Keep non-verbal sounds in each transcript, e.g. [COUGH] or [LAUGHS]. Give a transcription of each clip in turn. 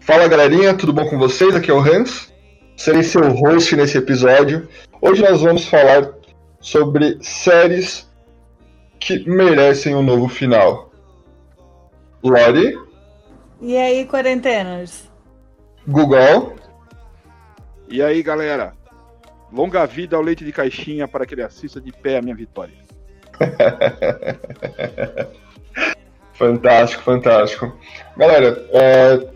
Fala galerinha, tudo bom com vocês? Aqui é o Hans, serei seu host nesse episódio. Hoje nós vamos falar sobre séries que merecem um novo final. Lori, E aí, quarentenas? Google, E aí, galera? Longa vida ao leite de caixinha para que ele assista de pé a minha vitória. [LAUGHS] fantástico, fantástico. Galera, é,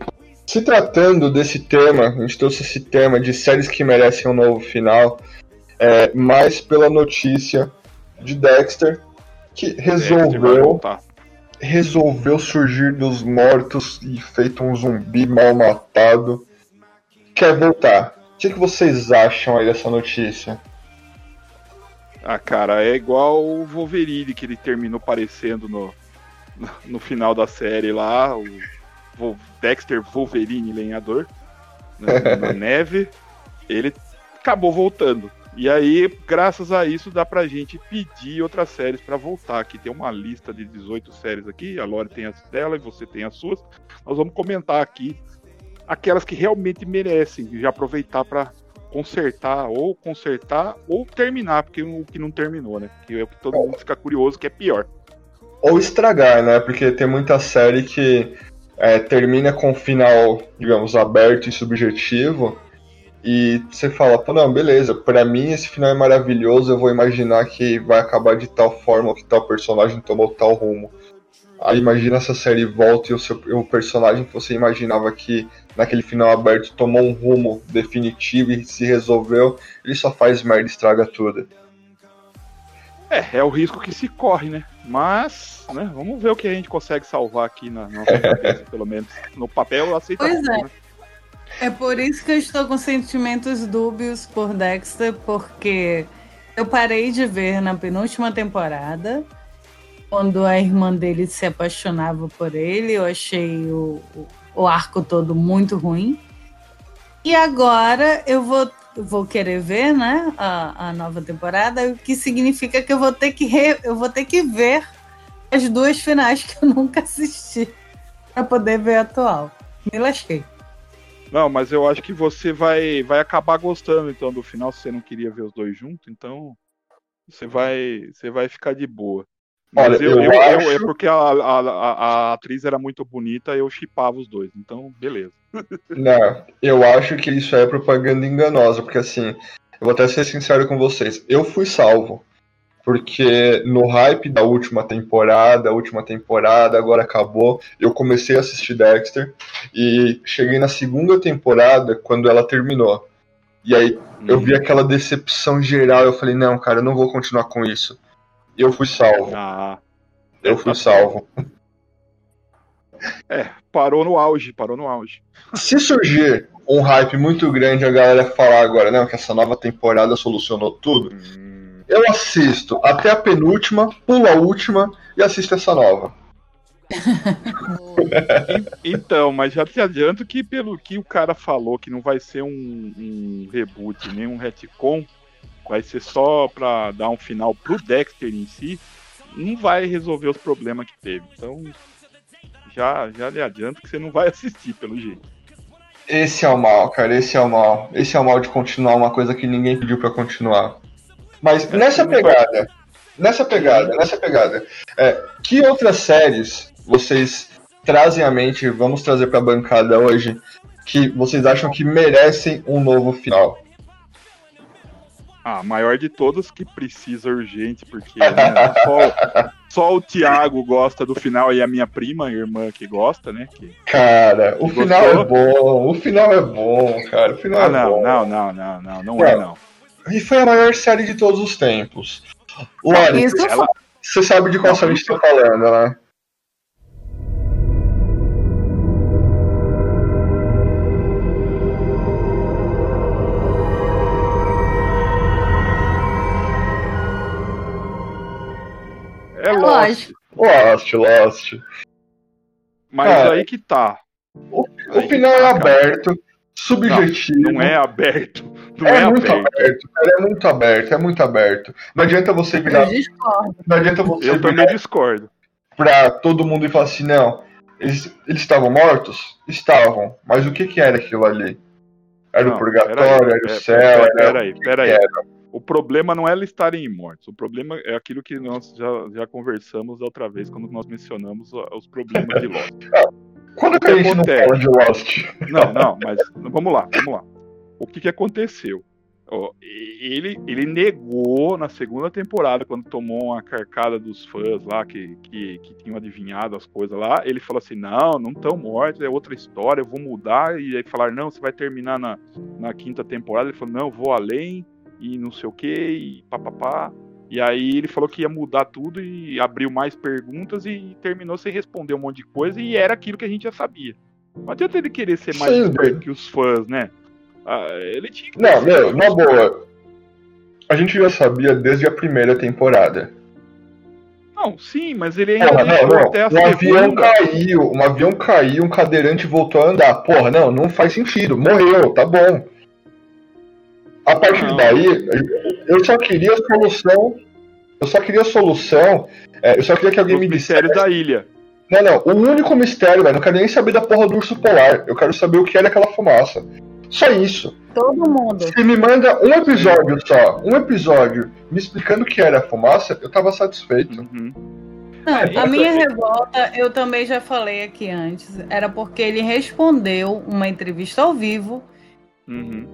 se tratando desse tema, a gente trouxe esse tema de séries que merecem um novo final, é, mais pela notícia de Dexter, que resolveu resolveu surgir dos mortos e feito um zumbi mal matado. Quer voltar. O que, que vocês acham aí dessa notícia? Ah, cara, é igual o Wolverine que ele terminou parecendo no, no, final da série lá, o Dexter Wolverine lenhador, né, [LAUGHS] na neve. Ele acabou voltando. E aí, graças a isso, dá pra gente pedir outras séries pra voltar. Aqui tem uma lista de 18 séries aqui, a Lore tem as dela e você tem as suas. Nós vamos comentar aqui aquelas que realmente merecem, já aproveitar pra consertar, ou consertar, ou terminar, porque o que não terminou, né? Que é o que todo mundo fica curioso, que é pior. Ou estragar, né? Porque tem muita série que é, termina com um final, digamos, aberto e subjetivo. E você fala, pô, não, beleza, pra mim esse final é maravilhoso, eu vou imaginar que vai acabar de tal forma, que tal personagem tomou tal rumo. Aí imagina essa série volta e o, seu, o personagem que você imaginava que naquele final aberto tomou um rumo definitivo e se resolveu, ele só faz merda e estraga tudo. É, é o risco que se corre, né? Mas, né, vamos ver o que a gente consegue salvar aqui na nossa [LAUGHS] cabeça, pelo menos. No papel eu aceito. Pois é. né? É por isso que eu estou com sentimentos dúbios por Dexter, porque eu parei de ver na penúltima temporada, quando a irmã dele se apaixonava por ele. Eu achei o, o, arco todo muito ruim. E agora eu vou, vou querer ver né, a, a nova temporada, o que significa que eu vou ter que, re- eu vou ter que ver as duas finais que eu nunca assisti para poder ver a atual. Me lasquei. Não, mas eu acho que você vai, vai acabar gostando então do final, se você não queria ver os dois juntos, então você vai, você vai ficar de boa. Mas Olha, eu, eu eu- eu- acho- é porque a, a, a- a atriz era muito bonita, eu chipava os dois, então beleza. Não, eu acho que isso é propaganda enganosa, porque assim, eu vou até ser sincero com vocês, eu fui salvo. Porque no hype da última temporada, a última temporada agora acabou, eu comecei a assistir Dexter e cheguei na segunda temporada quando ela terminou. E aí eu vi aquela decepção geral, eu falei, não, cara, eu não vou continuar com isso. Eu fui salvo, Ah, eu fui salvo. é, parou no auge, parou no auge. Se surgir um hype muito grande, a galera falar agora, não, que essa nova temporada solucionou tudo, eu assisto até a penúltima, pulo a última e assisto essa nova. [LAUGHS] Então, mas já te adianto que pelo que o cara falou, que não vai ser um, um reboot, nem um retcon, vai ser só pra dar um final pro Dexter em si, não vai resolver os problemas que teve. Então, já, já lhe adianto que você não vai assistir, pelo jeito. Esse é o mal, cara, esse é o mal. Esse é o mal de continuar uma coisa que ninguém pediu pra continuar. Mas nessa não vai- pegada, nessa pegada, nessa pegada, é, que outras séries vocês trazem à mente, vamos trazer pra bancada hoje, que vocês acham que merecem um novo final? Ah, a maior de todas que precisa urgente, porque né, só, só o Thiago gosta do final e a minha prima, a irmã que gosta, né? Que... Cara, o Gostou? final é bom, o final é bom, cara, o final Ah, é não, bom. não, não, não, não, não é não. E foi a maior série de todos os tempos. Lore, Isso Ela, você sabe de qual série a gente tá falando, né? É Lost. lógico. Lost, Lost. Mas Cara, aí que tá. O Aí que final é tá, cara. aberto, subjetivo. Não é aberto. Não é, é muito aberto. aberto, cara, é muito aberto, é muito aberto. Não adianta você Eu virar, discordo. não adianta você Eu também discordo. pra todo mundo e falar assim, não, eles, eles estavam mortos? Estavam, mas o que que era aquilo ali? Era Não, o purgatório, peraí, era o pera- céu, pera- era... Peraí, peraí. era? O problema não é eles estarem mortos. O problema é aquilo que nós já, já conversamos outra vez, quando nós mencionamos os problemas de Lost. [LAUGHS] Quando que a gente não acontece? fala de Lost? Não, não, mas vamos lá, vamos lá. O que, que aconteceu? Ó, ele, ele negou na segunda temporada, quando tomou uma carcada dos fãs lá, que, que, que tinham adivinhado as coisas lá, ele falou assim, não, não estão mortos, é outra história, eu vou mudar, e aí falaram, não, você vai terminar na, na quinta temporada, ele falou, não, eu vou além, e não sei o que, e papapá. E aí ele falou que ia mudar tudo e abriu mais perguntas e terminou sem responder um monte de coisa, e era aquilo que a gente já sabia. Não adianta ele querer ser mais Sim, esperto que os fãs, né? Ah, ele tinha que Não, meu, na boa. A gente já sabia desde a primeira temporada. Não, sim, mas ele ainda não, deixou não. até a Um avião caiu, um avião caiu, um cadeirante voltou a andar. Porra, não, não faz sentido. Morreu, tá bom. A partir Não. daí, eu só queria a solução. Eu só queria a solução. é, eu só queria que alguém Os me dissesse. mistérios da ilha. Não, não. O único mistério, velho. Não quero nem saber da porra do urso polar. Eu quero saber o que era aquela fumaça. Só isso. Todo mundo. Se me manda um episódio só, um episódio, me explicando o que era a fumaça, eu tava satisfeito. Uhum. Não, É, a minha é- revolta, eu também já falei aqui antes, era porque ele respondeu uma entrevista ao vivo Uhum.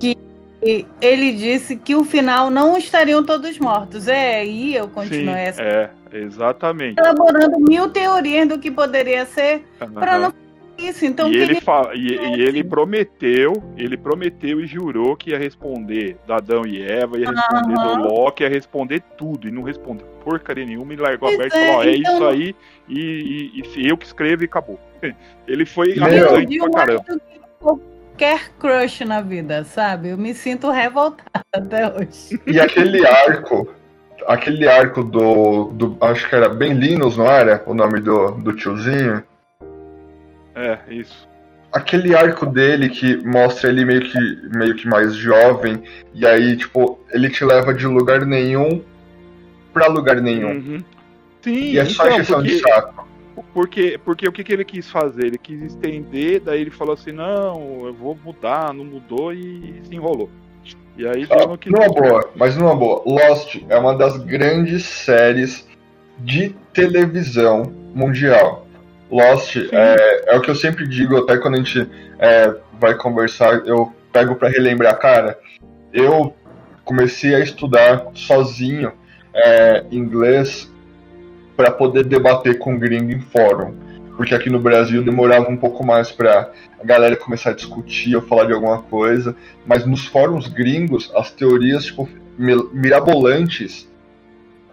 E ele disse que o final não estariam todos mortos. É, aí eu Sim, continuei essa- é, exatamente. elaborando mil teorias do que poderia ser para Aham. não isso. Então, e ele, ele... fa- e, e ele prometeu, ele prometeu e jurou que ia responder da Adão e Eva, ia responder Aham. do Loki, ia responder tudo, e não respondeu porcaria nenhuma, e largou Pois aberto e é, falou, ó, é então- isso aí, e, e, e eu que escrevo e acabou. [LAUGHS] Ele foi arrogante pra caramba. que qualquer crush na vida, sabe? Eu me sinto revoltada [LAUGHS] até hoje. E aquele arco, aquele arco do, do. Acho que era Ben Linus, não era? O nome do, do tiozinho. É, isso. Aquele arco dele que mostra ele meio que, meio que mais jovem, e aí, tipo, ele te leva de lugar nenhum pra lugar nenhum. Uhum. Sim, E é só então, encheção porque, de saco. Porque, porque o que, que ele quis fazer? Ele quis estender, daí ele falou assim, não, eu vou mudar, não mudou e se enrolou. E aí deu no que Numa deu. boa, mas numa boa. Lost é uma das grandes séries de televisão mundial. Lost é, é o que eu sempre digo, até quando a gente é, vai conversar, eu pego pra relembrar, cara. Eu comecei a estudar sozinho é, inglês para poder debater com gringo em fórum. Porque aqui no Brasil demorava um pouco mais pra a galera começar a discutir ou falar de alguma coisa. Mas nos fóruns gringos, as teorias, tipo, mirabolantes,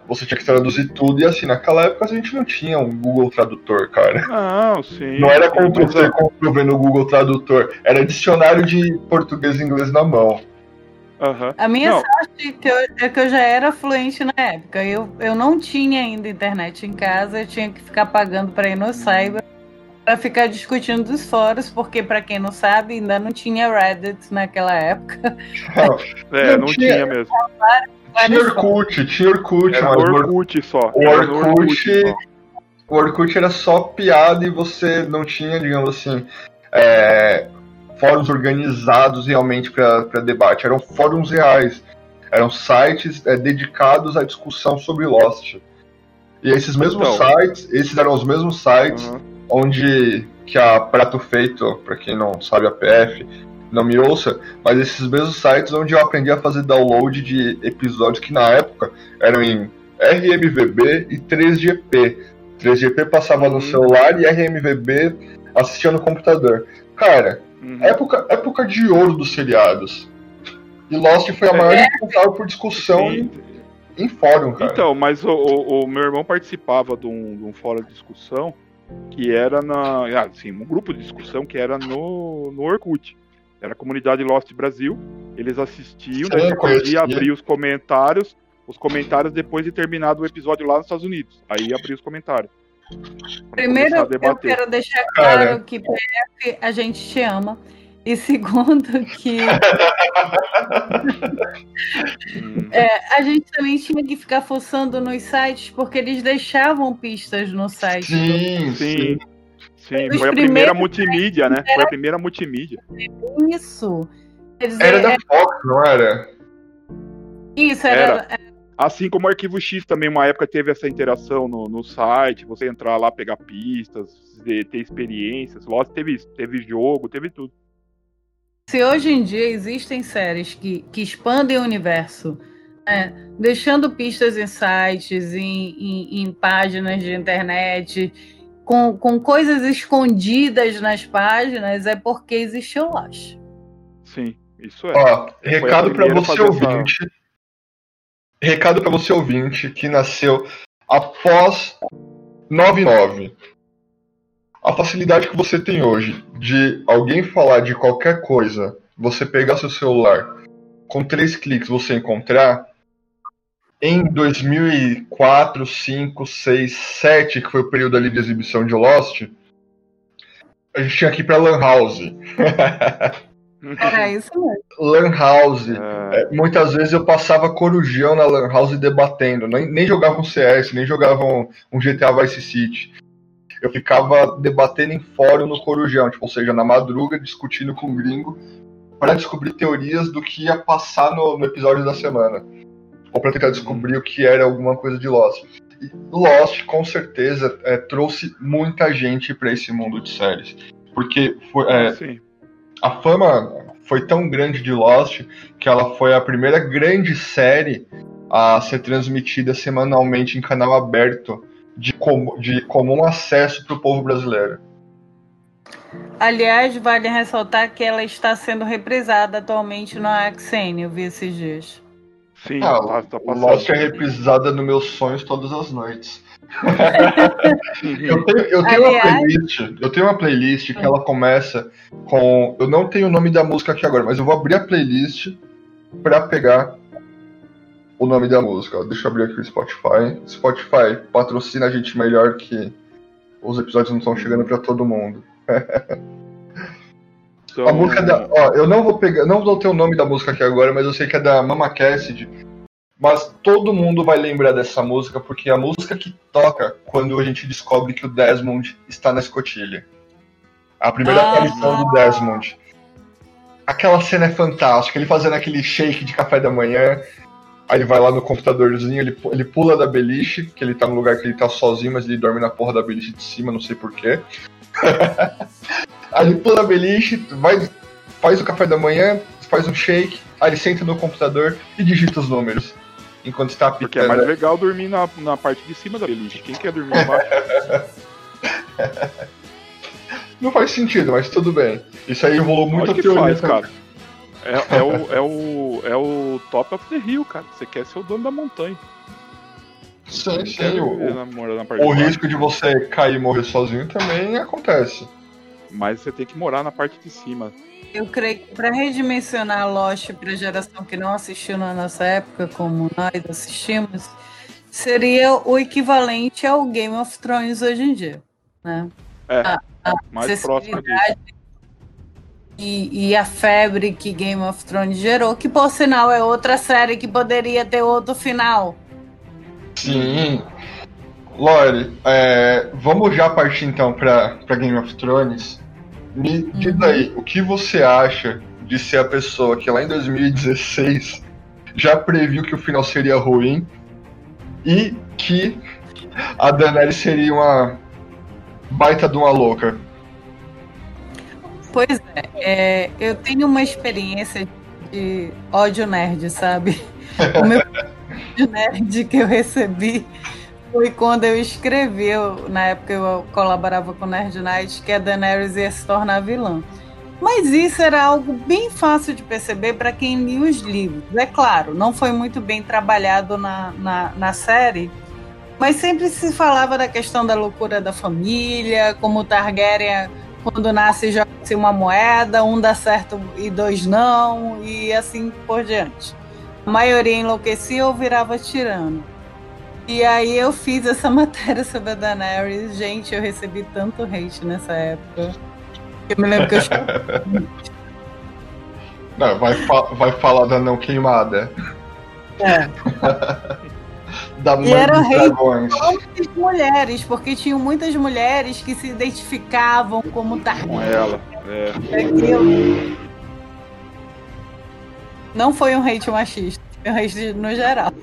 você tinha que traduzir tudo. E assim, naquela época a gente não tinha um Google Tradutor, cara. Não, sim. Não era sim, Ctrl mas, C, ó, Ctrl V no Google Tradutor. Era dicionário de português e inglês na mão. Aham. A minha Não. sorte que eu, é que eu já era fluente na época. Eu, eu não tinha ainda internet em casa, eu tinha que ficar pagando para ir no cyber para ficar discutindo dos fóruns, porque para quem não sabe, ainda não tinha Reddit naquela época. É, [LAUGHS] Não não tinha- tinha mesmo. Tinha Orkut, tinha Orkut, Era mas no o Or- Orkut só. o Orkut- só. o Orkut era só piada e você não tinha, digamos assim, é, fóruns organizados realmente para debate. Eram fóruns reais. Eram sites é, dedicados à discussão sobre Lost. E esses mesmos Então. sites, esses eram os mesmos sites Aham. onde que a Prato Feito, para quem não sabe a PF, não me ouça, mas esses mesmos sites onde eu aprendi a fazer download de episódios que na época eram em RMVB e 3GP. 3GP passava no Uhum. celular e RMVB assistia no computador. Cara, Uhum. época, época de ouro dos seriados. E Lost foi a maior responsável por discussão em, em fórum, cara. Então, mas o, o- o meu irmão participava de um, de um fórum de discussão que era na. Ah, sim, um grupo de discussão que era no, no Orkut. Era a comunidade Lost Brasil. Eles assistiam, daí conhecia. podia abrir os comentários, os comentários depois de terminado o episódio lá nos Estados Unidos. Aí abria os comentários. Primeiro, eu quero deixar Cara. claro que PF a gente te ama. E segundo, que [LAUGHS] é, a gente também tinha que ficar forçando nos sites, porque eles deixavam pistas no site. Sim, sim. sim. Foi a primeira multimídia, né? Foi a primeira multimídia. Isso. Dizer, Era da é- Fox, não era? isso, era, Assim como o Arquivo X também, uma época teve essa interação no, no site, você entrar lá, pegar pistas, ter experiências. Lost teve isso, teve jogo, teve tudo. Se hoje em dia existem séries que, que expandem o universo, né, deixando pistas em sites, em, em- em páginas de internet, com, com coisas escondidas nas páginas, é porque existiu Lost. Sim, isso é. Ó, recado pra primeira a você fazer essa- ouvinte. Recado pra você ouvinte que nasceu após 99. A facilidade que você tem hoje de alguém falar de qualquer coisa, você pegar seu celular, com três cliques você encontrar, em 2004, 5, 6, 7, que foi o período ali de exibição de Lost, a gente tinha que ir pra Lan House. [LAUGHS] Era [LAUGHS] isso mesmo. Lan House. É, É, muitas vezes eu passava corujão na Lan House debatendo. Nem, nem jogava um CS, nem jogava um, um GTA Vice City. Eu ficava debatendo em fórum no corujão, tipo, ou seja, na madruga, discutindo com o gringo para descobrir teorias do que ia passar no, no episódio da semana. Ou para tentar descobrir o que era alguma coisa de Lost. E Lost, com certeza, é, trouxe muita gente para esse mundo de séries. Porque foi, é, sim. A fama foi tão grande de Lost que ela foi a primeira grande série a ser transmitida semanalmente em canal aberto de, com- de comum acesso para o povo brasileiro. Aliás, vale ressaltar que ela está sendo reprisada atualmente no AXN, eu vi esses dias. Sim, Ah, tá, tá. Lost é reprisada nos meus sonhos todas as noites. [LAUGHS] Eu tenho, eu tenho uma playlist, eu tenho uma playlist que ela começa com. Eu não tenho o nome da música aqui agora, mas eu vou abrir a playlist pra pegar o nome da música. Deixa eu abrir aqui o Spotify. Spotify patrocina a gente melhor que os episódios não estão chegando pra todo mundo. [LAUGHS] Então, A música da. Ó, eu não vou pegar. Não vou ter o nome da música aqui agora, mas eu sei que é da Mama Cassidy. Mas todo mundo vai lembrar dessa música, porque é a música que toca quando a gente descobre que o Desmond está na escotilha. A primeira Ah. aparição do Desmond. Aquela cena é fantástica, ele fazendo aquele shake de café da manhã. Aí ele vai lá no computadorzinho, ele, ele pula da beliche, que ele tá no lugar que ele tá sozinho, mas ele dorme na porra da beliche de cima, não sei porquê. [LAUGHS] aí ele pula da beliche, vai, faz o café da manhã, faz um shake, aí ele senta no computador e digita os números. Enquanto está Porque é mais legal dormir na, na parte de cima da beliche. Quem quer dormir embaixo? [LAUGHS] Não faz sentido, mas tudo bem. Isso aí rolou muita teoria. faz, cara. É, é o, é, o, é o top of the hill, cara. Você quer ser o dono da montanha. Sim, sim. O, na, na o risco de você cair e morrer sozinho também acontece. Mas você tem que morar na parte de cima. Eu creio que para redimensionar Lost para a geração que não assistiu na nossa época, como nós assistimos, seria o equivalente ao Game of Thrones hoje em dia. Né? É, A- a mais próximo disso. E, e a febre que Game of Thrones gerou, que por sinal é outra série que poderia ter outro final. Sim. Lore, é, vamos já partir então pra Game of Thrones. Me diz aí, o que você acha de ser a pessoa que lá em 2016 já previu que o final seria ruim e que a Daenerys seria uma baita de uma louca? Pois é, é, eu tenho uma experiência de ódio nerd, sabe? [LAUGHS] O meu ódio nerd que eu recebi foi quando eu escrevi, eu- na época eu colaborava com Nerd Night, que a Daenerys ia se tornar vilã. Mas isso era algo bem fácil de perceber para quem lia os livros. É claro, não foi muito bem trabalhado na, na, na série, mas sempre se falava da questão da loucura da família, como o Targaryen quando nasce joga-se uma moeda, um dá certo e dois não, e assim por diante. A maioria enlouquecia ou virava tirano. E aí eu fiz essa [LAUGHS] matéria sobre a Daenerys. Gente, eu recebi tanto hate nessa época. Eu me lembro que eu. Não, vai, fa- vai falar da não queimada. É. [LAUGHS] Da mãe era dos rei. dragões. Muitas mulheres, porque tinham muitas mulheres que se identificavam como Com Targaryen. ela. É. Aquilo. Não foi um hate machista, foi um hate no geral.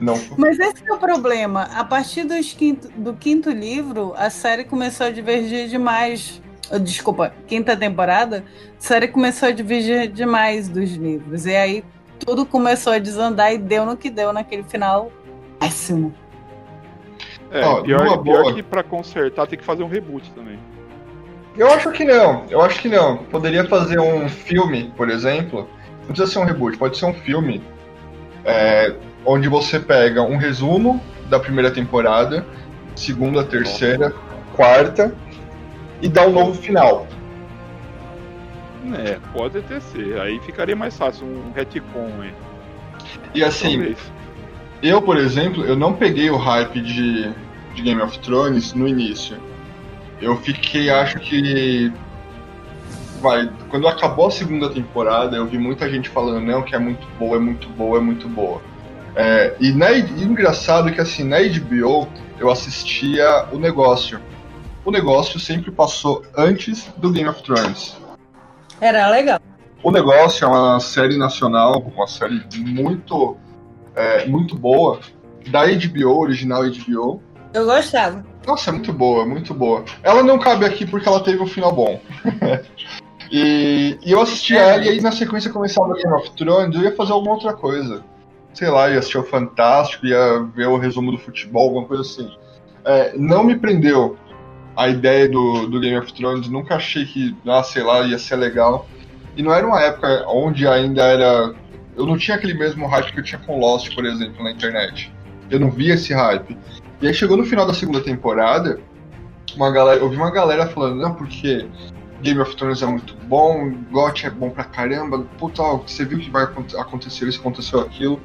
Não, Mas esse é o problema. A partir dos quinto- do quinto livro, a série começou a divergir demais. Ah, Desculpa, quinta temporada, a série começou a divergir demais dos livros. E aí tudo começou a desandar e deu no que deu naquele final péssimo. É, Ó, pior, pior boa. que pra consertar tem que fazer um reboot também. Eu acho que não, eu acho que não. Poderia fazer um filme, por exemplo. Não precisa ser um reboot, pode ser um filme. é, onde você pega um resumo da primeira temporada, segunda, terceira, quarta, e dá um novo final. É, pode até ser. Aí ficaria mais fácil, um retcon aí. E assim, Talvez. eu, por exemplo, eu não peguei o hype de, de Game of Thrones no início. Eu fiquei, acho que. Vai, quando acabou a segunda temporada, eu vi muita gente falando, não, que é muito boa, é muito boa, é muito boa. É, e, na, e engraçado que assim, na HBO eu assistia o negócio. O negócio sempre passou antes do Game of Thrones. Era legal. O negócio é uma série nacional, uma série muito, é, muito boa, da HBO, original HBO. Eu gostava. Nossa, é muito boa, muito boa. Ela não cabe aqui porque ela teve um final bom. [LAUGHS] e, e eu assisti ela e aí na sequência começava Game of Thrones, eu ia fazer alguma outra coisa. Sei lá, ia assistir o Fantástico, ia ver o resumo do futebol, alguma coisa assim. É, não me prendeu a ideia do, do Game of Thrones, nunca achei que, ah, sei lá, ia ser legal. E não era uma época onde ainda era. Eu não tinha aquele mesmo hype que eu tinha com Lost, por exemplo, na internet. Eu não via esse hype. E aí chegou no final da segunda temporada, uma galera, eu vi uma galera falando, não, porque Game of Thrones é muito bom, GOT é bom pra caramba, puta, ó, você viu que vai aconte- acontecer isso, aconteceu aquilo.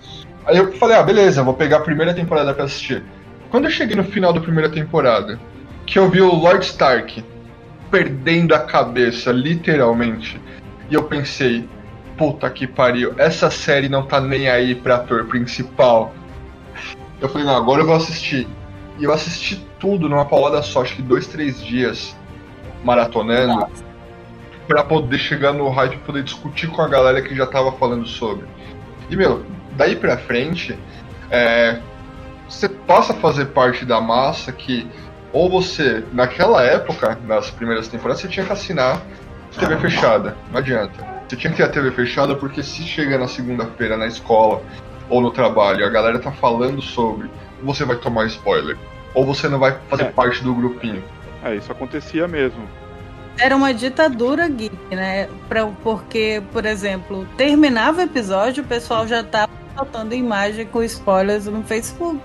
Aí eu falei, ah, beleza, vou pegar a primeira temporada pra assistir. Quando eu cheguei no final da primeira temporada, que eu vi o Lord Stark perdendo a cabeça, literalmente, e eu pensei, puta que pariu, essa série não tá nem aí pra ator principal. Eu falei, não, agora eu vou assistir. E eu assisti tudo numa paulada só, acho que dois, três dias maratonando, pra poder chegar no hype e poder discutir com a galera que já tava falando sobre. E, meu, daí pra frente, é, você passa a fazer parte da massa que, ou você, naquela época, nas primeiras temporadas, você tinha que assinar TV fechada, não adianta. Você tinha que ter a TV fechada porque se chega na segunda-feira na escola ou no trabalho a galera tá falando sobre, você vai tomar spoiler. Ou você não vai fazer É. parte do grupinho. É, isso acontecia mesmo. Era uma ditadura geek, né? Pra, porque, por exemplo, terminava o episódio, o pessoal já tava soltando imagem com spoilers no Facebook,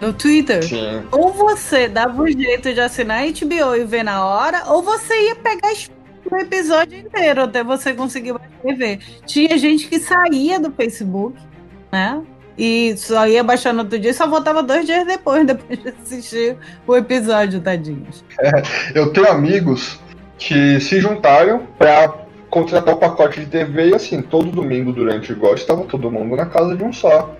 no Twitter. Sim. Ou você dava um jeito de assinar HBO e ver na hora, ou você ia pegar o episódio inteiro até você conseguir e ver. Tinha gente que saía do Facebook, né? E só ia baixar no outro dia e só voltava dois dias depois, [LAUGHS] depois de assistir o episódio, tadinhos. Eu tenho amigos que se juntaram pra contratar o pacote de TV e assim, todo domingo durante o GOT estava todo mundo na casa de um só.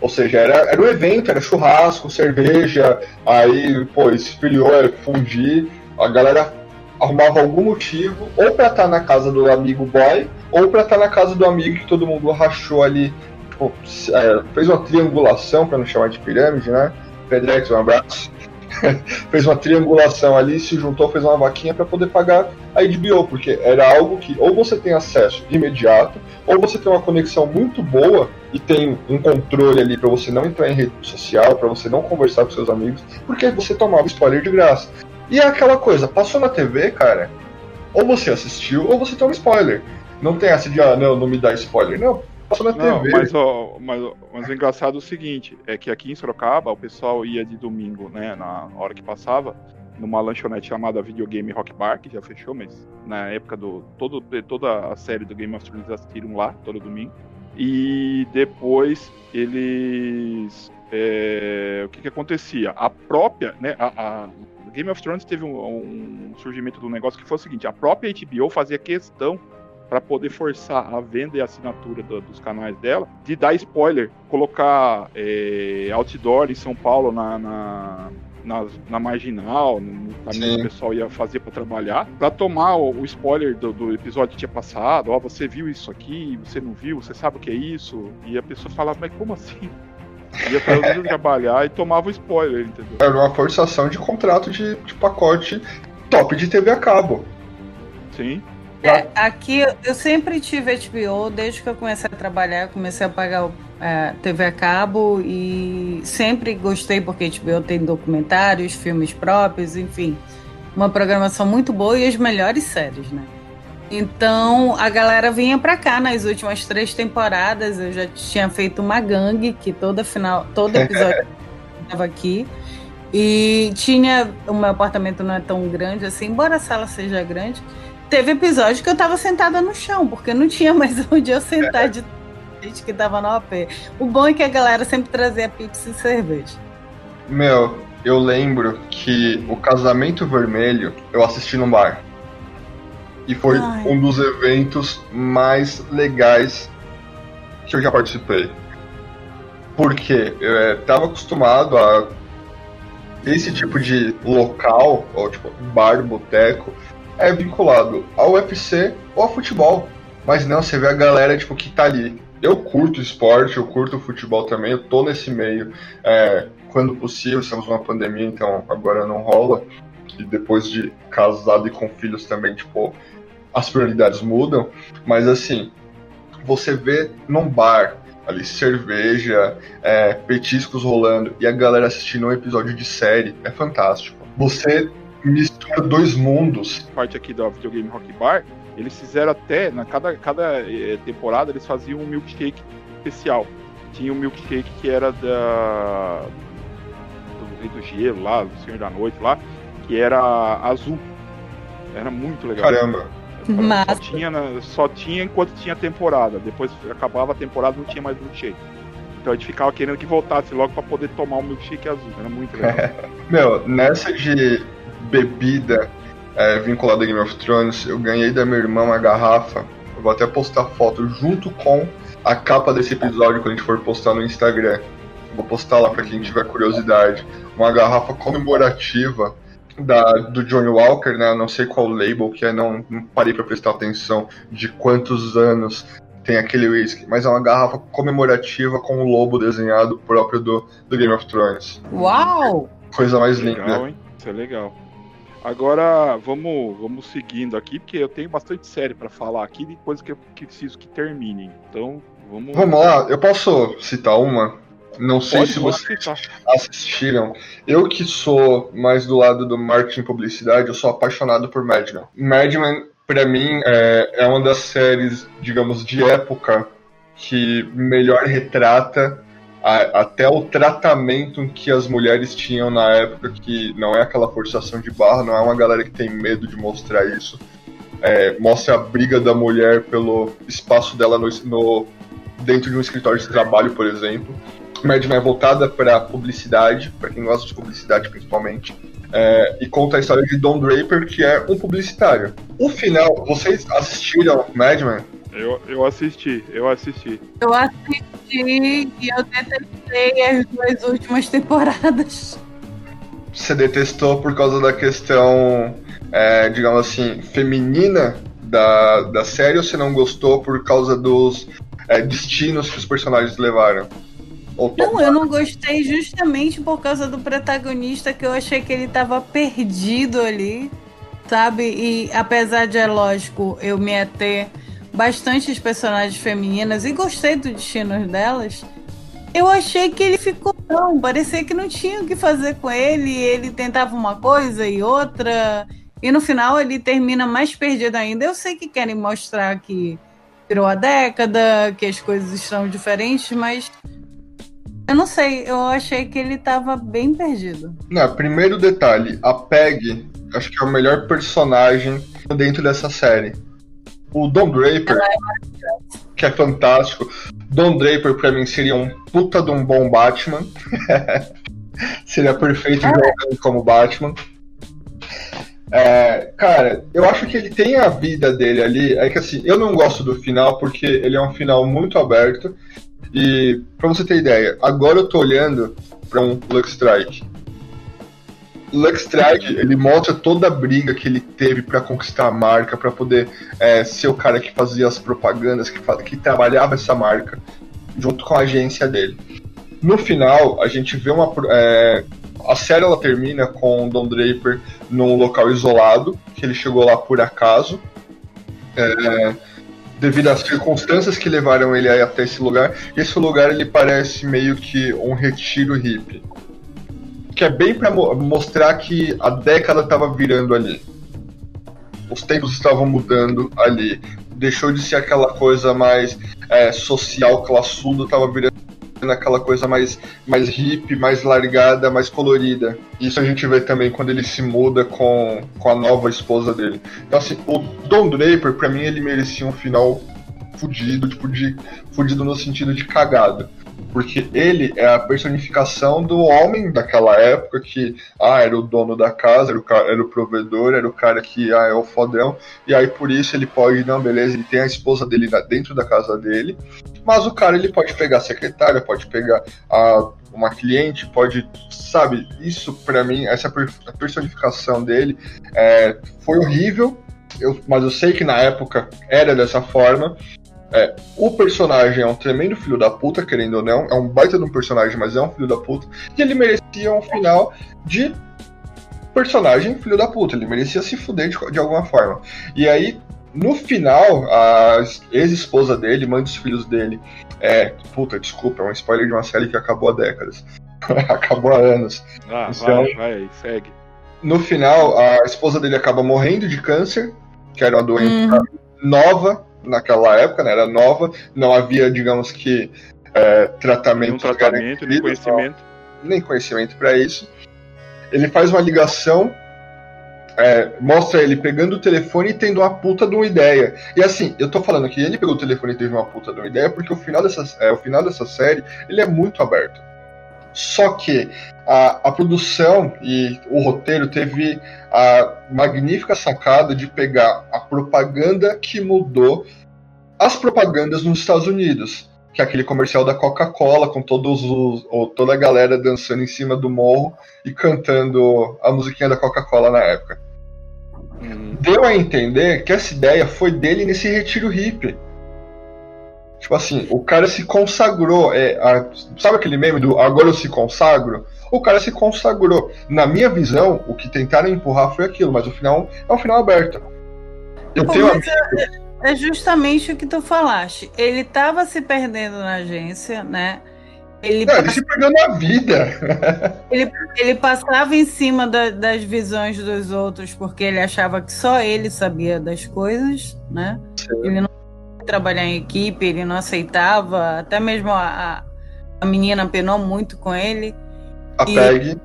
Ou seja, era, era um evento, era churrasco, cerveja, aí, pô, esfriou, era fundir, a galera arrumava algum motivo, ou pra estar na casa do amigo boy, ou pra estar na casa do amigo que todo mundo rachou ali, tipo, é, fez uma triangulação, pra não chamar de pirâmide, né? Pedrex, um abraço. [LAUGHS] fez uma triangulação ali, se juntou, fez uma vaquinha para poder pagar a HBO, porque era algo que ou você tem acesso imediato, ou você tem uma conexão muito boa e tem um controle ali para você não entrar em rede social, para você não conversar com seus amigos, porque você tomava spoiler de graça. E é aquela coisa, passou na TV, cara, ou você assistiu ou você toma spoiler. Não tem essa de, ah, não, não me dá spoiler. Não, passou na Não, TV. mas, ó, mas, mas o engraçado é o seguinte, é que aqui em Sorocaba o pessoal ia de domingo, né, na hora que passava, numa lanchonete chamada Videogame Rock Bar, que já fechou, mas na época do. Todo, toda a série do Game of Thrones assistiram lá, todo domingo. E depois eles. é, o que, que acontecia? A própria. Né, a, a- Game of Thrones teve um, um surgimento do negócio que foi o seguinte: a própria HBO fazia questão para poder forçar a venda e a assinatura do- dos canais dela, de dar spoiler, colocar é, outdoor em São Paulo na, na, na, na marginal, no caminho que o pessoal ia fazer para trabalhar, para tomar o, o spoiler do, do episódio que tinha passado. Ó, você viu isso aqui, você não viu, você sabe o que é isso? E a pessoa falava, mas como assim? Ia pra eu trabalhar e tomava o spoiler, entendeu? Era uma forçação de contrato de, de pacote top de TV a cabo. Sim. É, aqui eu sempre tive HBO, desde que eu comecei a trabalhar, comecei a pagar é, TV a cabo e sempre gostei porque HBO tem documentários, filmes próprios, enfim, uma programação muito boa e as melhores séries, né? Então a galera vinha pra cá nas últimas três temporadas. Eu já tinha feito uma gangue que toda final, todo [LAUGHS] episódio estava aqui. E tinha. O meu apartamento não é tão grande assim, embora a sala seja grande. Teve episódio que eu tava sentada no chão, porque não tinha mais [LAUGHS] onde eu sentar de gente que tava no AP. O bom é que a galera sempre trazia pizza e cerveja. Meu, eu lembro que o Casamento Vermelho eu assisti no bar. E foi Ai. um dos eventos mais legais que eu já participei. Porque eu é, tava acostumado a esse tipo de local, ou tipo bar, boteco, é vinculado ao UFC ou ao futebol. Mas não, você vê a galera tipo, que tá ali. Eu curto esporte, eu curto futebol também, eu tô nesse meio. É, quando possível, estamos numa pandemia, então agora não rola. E depois de casado e com filhos também, tipo, as prioridades mudam. Mas assim, você vê num bar ali cerveja, é, petiscos rolando e a galera assistindo um episódio de série, é fantástico. Você mistura dois mundos. Parte aqui da Videogame Rock Bar, eles fizeram até, na cada, cada eh, temporada, eles faziam um milkshake especial. Tinha um milkshake que era da. do Rei do Gelo lá, do Senhor da Noite lá, que era azul. Era muito legal. Caramba. Só Massa. tinha, só tinha enquanto tinha temporada. Depois acabava a temporada não tinha mais milkshake. Então a gente ficava querendo que voltasse logo pra poder tomar o milkshake azul. Era muito legal. [LAUGHS] Meu, nessa de bebida é, vinculada a Game of Thrones, eu ganhei da minha irmã uma garrafa. Eu vou até postar foto junto com a capa desse episódio quando a gente for postar no Instagram. Vou postar lá pra quem tiver curiosidade. Uma garrafa comemorativa da, do Johnny Walker, né? Não sei qual label que é, não, não parei pra prestar atenção de quantos anos tem aquele whisky, mas é uma garrafa comemorativa com o lobo desenhado próprio do, do Game of Thrones. Uau! Coisa mais linda. Legal, hein? Isso é legal. Agora vamos, vamos seguindo aqui, porque eu tenho bastante série pra falar aqui de coisas que eu preciso que terminem. Então vamos. Vamos lá, eu posso citar uma? Não sei Pode, se vocês citar. assistiram. Eu que sou mais do lado do marketing e publicidade, eu sou apaixonado por Mad Men. Mad Men, pra mim, é, é uma das séries, digamos, de época que melhor retrata a- até o tratamento que as mulheres tinham na época, que não é aquela forçação de barra, não é uma galera que tem medo de mostrar isso. É, mostra a briga da mulher pelo espaço dela no, no- dentro de um escritório de trabalho, por exemplo. Mad Men é voltada para publicidade, para quem gosta de publicidade principalmente, é, e conta a história de Don Draper, que é um publicitário. O final, vocês assistiram Mad Men? Eu, eu assisti, eu assisti. Eu assisti e eu detestei as duas últimas temporadas. Você detestou por causa da questão, é, digamos assim, feminina da, da série, ou você não gostou por causa dos é, destinos que os personagens levaram? Não, eu não gostei justamente por causa do protagonista, que eu achei que ele tava perdido ali, sabe? E apesar de, é lógico, eu me ater bastante às personagens femininas e gostei do destino delas, eu achei que ele ficou não, parecia que não tinha o que fazer com ele, ele tentava uma coisa e outra, e no final ele termina mais perdido ainda. Eu sei que querem mostrar que virou a década, que as coisas estão diferentes, mas eu não sei, eu achei que ele tava bem perdido. Não, primeiro detalhe, a Peg, acho que é o melhor personagem dentro dessa série. O Don Draper, que é fantástico. Don Draper pra mim seria um puta de um bom Batman. [LAUGHS] seria perfeito jogando como Batman. É, cara, eu acho que ele tem a vida dele ali. É que assim, eu não gosto do final porque ele é um final muito aberto. E pra você ter ideia, agora eu tô olhando pra um Lux Strike. Lux Strike, ele mostra toda a briga que ele teve para conquistar a marca, para poder é, ser o cara que fazia as propagandas, que, que trabalhava essa marca, junto com a agência dele. No final, a gente vê uma. É, a série ela termina com Don Draper num local isolado, que ele chegou lá por acaso. É, devido às circunstâncias que levaram ele até esse lugar. Esse lugar ele parece meio que um retiro hippie que é bem para mo mostrar que a década estava virando ali. Os tempos estavam mudando ali. Deixou de ser aquela coisa mais é, social, classudo, estava virando aquela coisa mais, mais hippie, mais largada, mais colorida. Isso a gente vê também quando ele se muda com, com a nova esposa dele. Então, assim, o Don Draper, para mim, ele merecia um final fudido, tipo, de, fudido no sentido de cagado porque ele é a personificação do homem daquela época que ah, era o dono da casa, era o, era o provedor, era o cara que ah, é o fodão, e aí por isso ele pode, não, beleza, ele tem a esposa dele dentro da casa dele, mas o cara ele pode pegar a secretária, pode pegar a, uma cliente, pode, sabe, isso para mim, essa personificação dele é, foi horrível, eu, mas eu sei que na época era dessa forma, é, o personagem é um tremendo filho da puta, querendo ou não. É um baita de um personagem, mas é um filho da puta. E ele merecia um final de personagem filho da puta. Ele merecia se fuder de, de alguma forma. E aí, no final, a ex-esposa dele, mãe dos filhos dele, é. Puta, desculpa, é um spoiler de uma série que acabou há décadas. [LAUGHS] acabou há anos. Ah, então, vai, vai, segue. No final, a esposa dele acaba morrendo de câncer, que era uma doença uhum. nova naquela época, né, era nova, não havia, digamos que, é, tratamento, um tratamento nem conhecimento. Não, nem conhecimento para isso. Ele faz uma ligação, é, mostra ele pegando o telefone e tendo uma puta de uma ideia. E assim, eu tô falando que ele pegou o telefone e teve uma puta de uma ideia porque o final dessa, é, o final dessa série ele é muito aberto. Só que a, a produção e o roteiro teve a magnífica sacada de pegar a propaganda que mudou as propagandas nos Estados Unidos, que é aquele comercial da Coca-Cola com todos os ou toda a galera dançando em cima do morro e cantando a musiquinha da Coca-Cola na época. Uhum. Deu a entender que essa ideia foi dele nesse retiro hippie. Tipo assim, o cara se consagrou. É, a, sabe aquele meme do agora eu se consagro? O cara se consagrou. Na minha visão, o que tentaram empurrar foi aquilo, mas o final é um final aberto. Eu Pô, tenho é, é justamente o que tu falaste. Ele estava se perdendo na agência, né? Ele, Não, ele se perdeu na vida. [LAUGHS] ele, ele passava em cima da, das visões dos outros porque ele achava que só ele sabia das coisas, né? Sim. Ele não trabalhar em equipe, ele não aceitava, até mesmo a, a menina penou muito com ele. A Peg.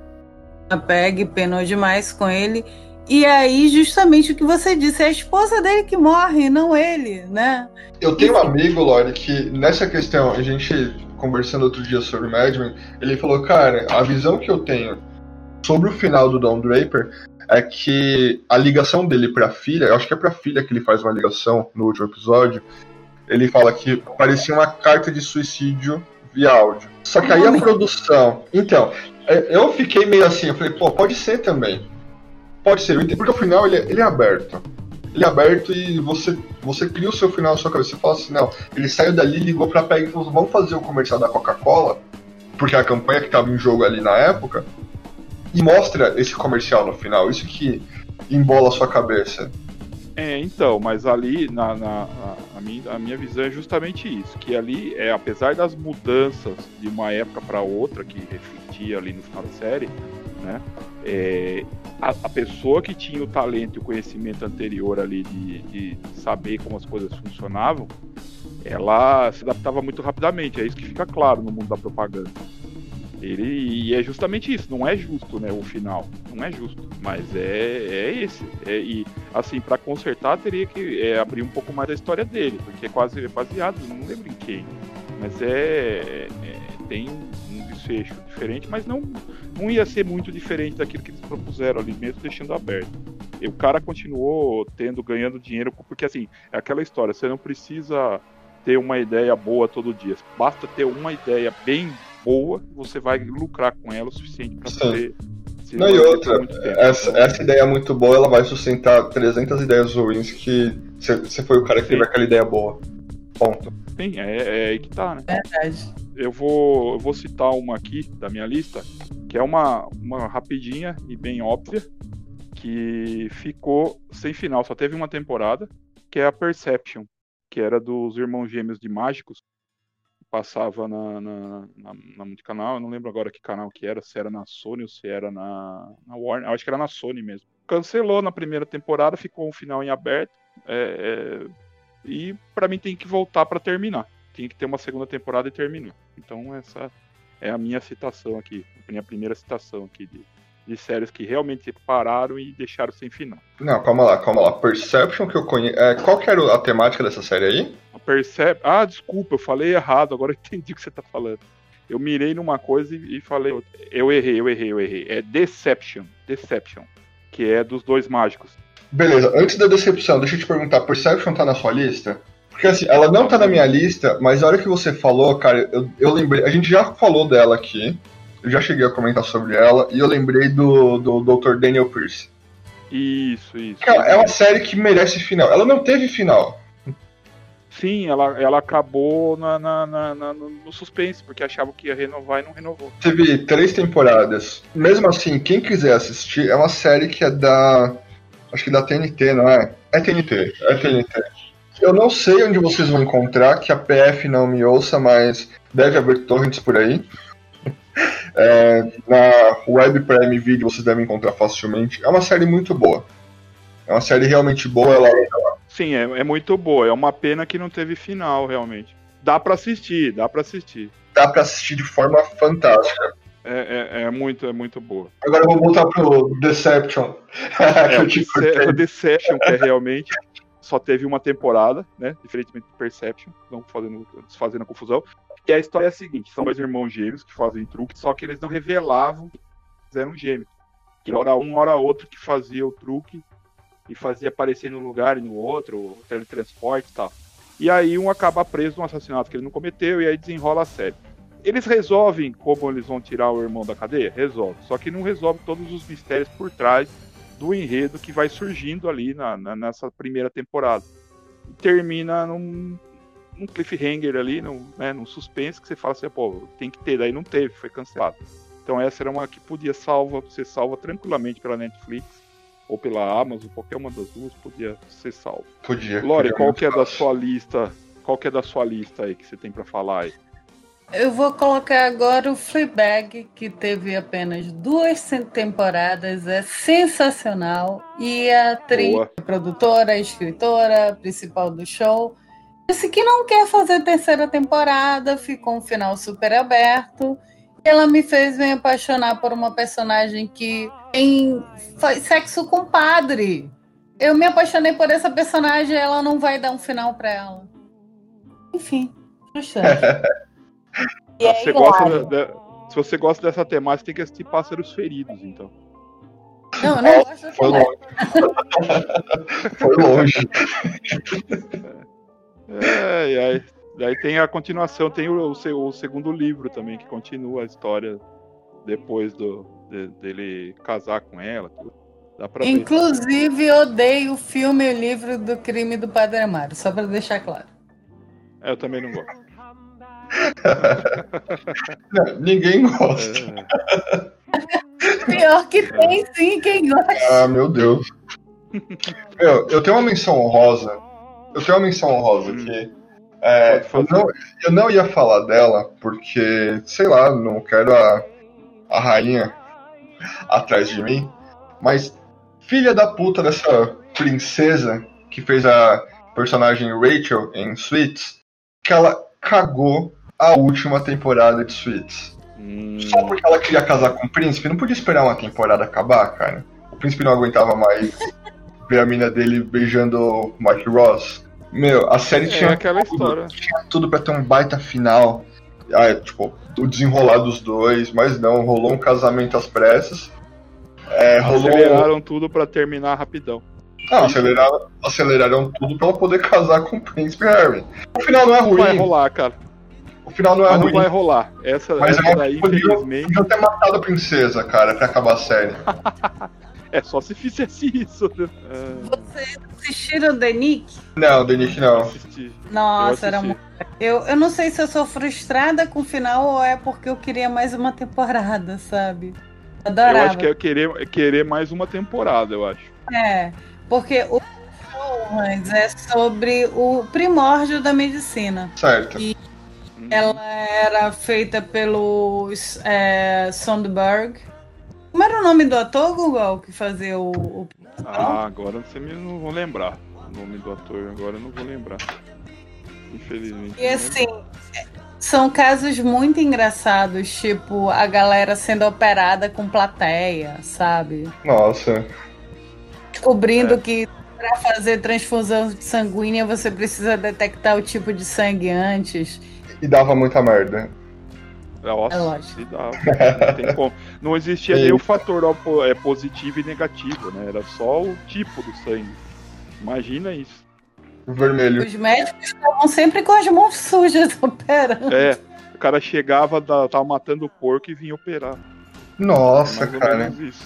A Peg penou demais com ele. E aí, justamente o que você disse, é a esposa dele que morre, não ele, né? Eu tenho um amigo, Lore, que nessa questão, a gente conversando outro dia sobre Mad Men, ele falou, cara, a visão que eu tenho sobre o final do Don Draper é que a ligação dele pra filha, eu acho que é pra filha que ele faz uma ligação no último episódio, ele fala que parecia uma carta de suicídio via áudio. Só que aí a produção. Então, é, eu fiquei meio assim, eu falei, pô, pode ser também. Pode ser, porque o final ele, é, ele é aberto. Ele é aberto e você, você cria o seu final na sua cabeça. Você fala assim, não, ele saiu dali, ligou pra PEG e falou, vamos fazer o comercial da Coca-Cola, porque é a campanha que estava em jogo ali na época, e mostra esse comercial no final. Isso que embola a sua cabeça. É, então, mas ali, na, na a, minha, a minha visão é justamente isso, que ali, é, apesar das mudanças de uma época para outra, que refletia ali no final da série, né, é, a, a, pessoa que tinha o talento e o conhecimento anterior ali de, de saber como as coisas funcionavam, ela se adaptava muito rapidamente, é isso que fica claro no mundo da propaganda. Ele, e é justamente isso, não é justo, né, o final. Não é justo, mas é, é esse. É, e, assim, para consertar, teria que é, abrir um pouco mais a história dele, porque é quase baseado, não lembro em quem. Mas é, é, tem um desfecho diferente, mas não, não ia ser muito diferente daquilo que eles propuseram ali, mesmo deixando aberto. o cara continuou tendo, ganhando dinheiro, porque assim, é aquela história, você não precisa ter uma ideia boa todo dia. Basta ter uma ideia bem boa, você vai lucrar com ela o suficiente para poder. se Não, e outra, essa, essa ideia muito boa, ela vai sustentar 300 ideias ruins que você foi o cara que teve Sim. aquela ideia boa. Ponto. Sim, é, é aí que tá, né? Verdade. Eu vou, eu vou citar uma aqui da minha lista, que é uma, uma rapidinha e bem óbvia, que ficou sem final, só teve uma temporada, que é a Perception, que era dos irmãos gêmeos de mágicos, passava na, na, na, na multicanal, eu não lembro agora que canal que era, se era na Sony ou se era na, na Warner, acho que era na Sony mesmo. Cancelou na primeira temporada, ficou um final em aberto, é, é, e pra mim tem que voltar pra terminar. Tem que ter uma segunda temporada e terminar. Então essa é a minha citação aqui, a minha primeira citação aqui de, de séries que realmente pararam e deixaram sem final. Não, calma lá, calma lá. Perception que eu conheço. É, qual que era a temática dessa série aí? A Percep... Ah, desculpa, eu falei errado, agora eu [LAUGHS] entendi o que você tá falando. Eu mirei numa coisa e, e falei. Eu errei, eu errei, eu errei. É Deception, Deception, que é dos dois mágicos. Beleza, antes da decepção, deixa eu te perguntar, Perception tá na sua lista? Porque assim, ela não tá na minha lista, mas a hora que você falou, cara, eu, eu lembrei. A gente já falou dela aqui. Eu já cheguei a comentar sobre ela, e eu lembrei do, do Dr. Daniel Pierce. Isso, isso. Cara, é uma série que merece final. Ela não teve final. Sim, ela, ela acabou na, na- na- na- no suspense, porque achavam que ia renovar e não renovou. Teve três temporadas. Mesmo assim, quem quiser assistir, é uma série que é da. Acho que da TNT, não é? É TNT, é TNT. Eu não sei onde vocês vão encontrar, que a PF não me ouça, mas deve haver torrents por aí. [LAUGHS] É, na Web Prime Video vocês devem encontrar facilmente. É uma série muito boa. É uma série realmente boa. Ela, Sim, é, é muito boa. É uma pena que não teve final, realmente. Dá pra assistir, dá pra assistir. dá pra assistir de forma fantástica. É, é, é muito, é muito boa. Agora eu vou voltar pro Deception. É, [LAUGHS] o Dece- cortei. o Deception, que é realmente só teve uma temporada, né? Diferentemente do Perception, não fazendo, fazendo a confusão. E a história é a seguinte: são dois irmãos gêmeos que fazem truque, só que eles não revelavam que eram gêmeos. Que hora um, hora outro que fazia o truque e fazia aparecer num lugar e no outro, teletransporte e tal. E aí um acaba preso num assassinato que ele não cometeu e aí desenrola a série. Eles resolvem como eles vão tirar o irmão da cadeia? Resolve. Só que não resolve todos os mistérios por trás do enredo que vai surgindo ali na, na- nessa primeira temporada. E termina num, num cliffhanger ali, num, né, num suspense que você fala assim, pô, tem que ter, daí não teve, foi cancelado. Então essa era uma que podia salva, ser salva tranquilamente pela Netflix ou pela Amazon, qualquer uma das duas podia ser salva. Podia. Lore, qual que é da sua lista? Qual que é da sua lista aí que você tem pra falar aí? Eu vou colocar agora o Fleabag, que teve apenas duas temporadas, é sensacional. E a atriz, Boa. a produtora, escritora principal do show, disse que não quer fazer terceira temporada, ficou um final super aberto. E ela me fez me apaixonar por uma personagem que faz sexo com padre. Eu me apaixonei por essa personagem, ela não vai dar um final pra ela. Enfim, frustrante. [LAUGHS] E é você gosta da- se você gosta dessa temática, tem que assistir Pássaros Feridos, então. Não, eu não gosto Foi dessa longe. [LAUGHS] Foi longe. É, e aí, daí tem a continuação, tem o, o o segundo livro também, que continua a história depois do, de- dele casar com ela. Tudo. Dá pra ver. Inclusive, odeio o filme e o livro do crime do Padre Amaro, só para deixar claro. É, eu também não gosto. Não, [LAUGHS] ninguém gosta. É, Pior que tem sim quem gosta. Ah, meu Deus. Meu, eu tenho uma menção honrosa. Eu tenho uma menção honrosa Hum. aqui. É, eu, não, eu não ia falar dela porque, sei lá, não quero a, a rainha atrás de mim. Mas, filha da puta dessa princesa que fez a personagem Rachel em Suits, que ela cagou a última temporada de Suits. hum, Só porque ela queria casar com o príncipe, não podia esperar uma temporada acabar, cara. O príncipe não aguentava mais ver a mina dele beijando o Mike Ross. Meu, a série é tinha aquela tudo, história. tinha tudo pra ter um baita final. Ah, é, tipo, o desenrolar dos dois, mas não, rolou um casamento às pressas. É, rolou. Aceleraram tudo pra terminar rapidão. Não, aceleraram, aceleraram tudo pra ela poder casar com o príncipe Harry. O final não é Não ruim. vai rolar, cara. O final não é Mas não ruim. vai rolar. Essa, Mas essa é daí, infelizmente, podiam ter matado a princesa, cara, pra acabar a série. [LAUGHS] é só se fizesse isso. né? É, Vocês assistiram The Nick? Não, Denick não. assisti. Nossa, Eu era muito. Eu, eu não sei se eu sou frustrada com o final ou é porque eu queria mais uma temporada, sabe? Eu Adorava. acho que é querer, é querer mais uma temporada, eu acho. É, porque o Hans, é sobre o primórdio da medicina. Certo. Hum. Ela era feita pelo é, Sondberg. Como era o nome do ator, Google, que fazia o. o... Ah, agora você me não vou lembrar o nome do ator, agora eu não vou lembrar. Infelizmente. E assim, são casos muito engraçados, tipo a galera sendo operada com plateia, sabe? Nossa. Descobrindo É. que para fazer transfusão sanguínea você precisa detectar o tipo de sangue antes. E dava muita merda. Nossa, É lógico. se dá. Não, tem como. Não existia [LAUGHS] nem o fator ó, é, positivo e negativo, né? Era só o tipo do sangue. Imagina isso. O vermelho. Os médicos estavam sempre com as mãos sujas [LAUGHS] operando. É, o cara chegava, da- tava matando o porco e vinha operar. Nossa, Mais ou cara. menos isso.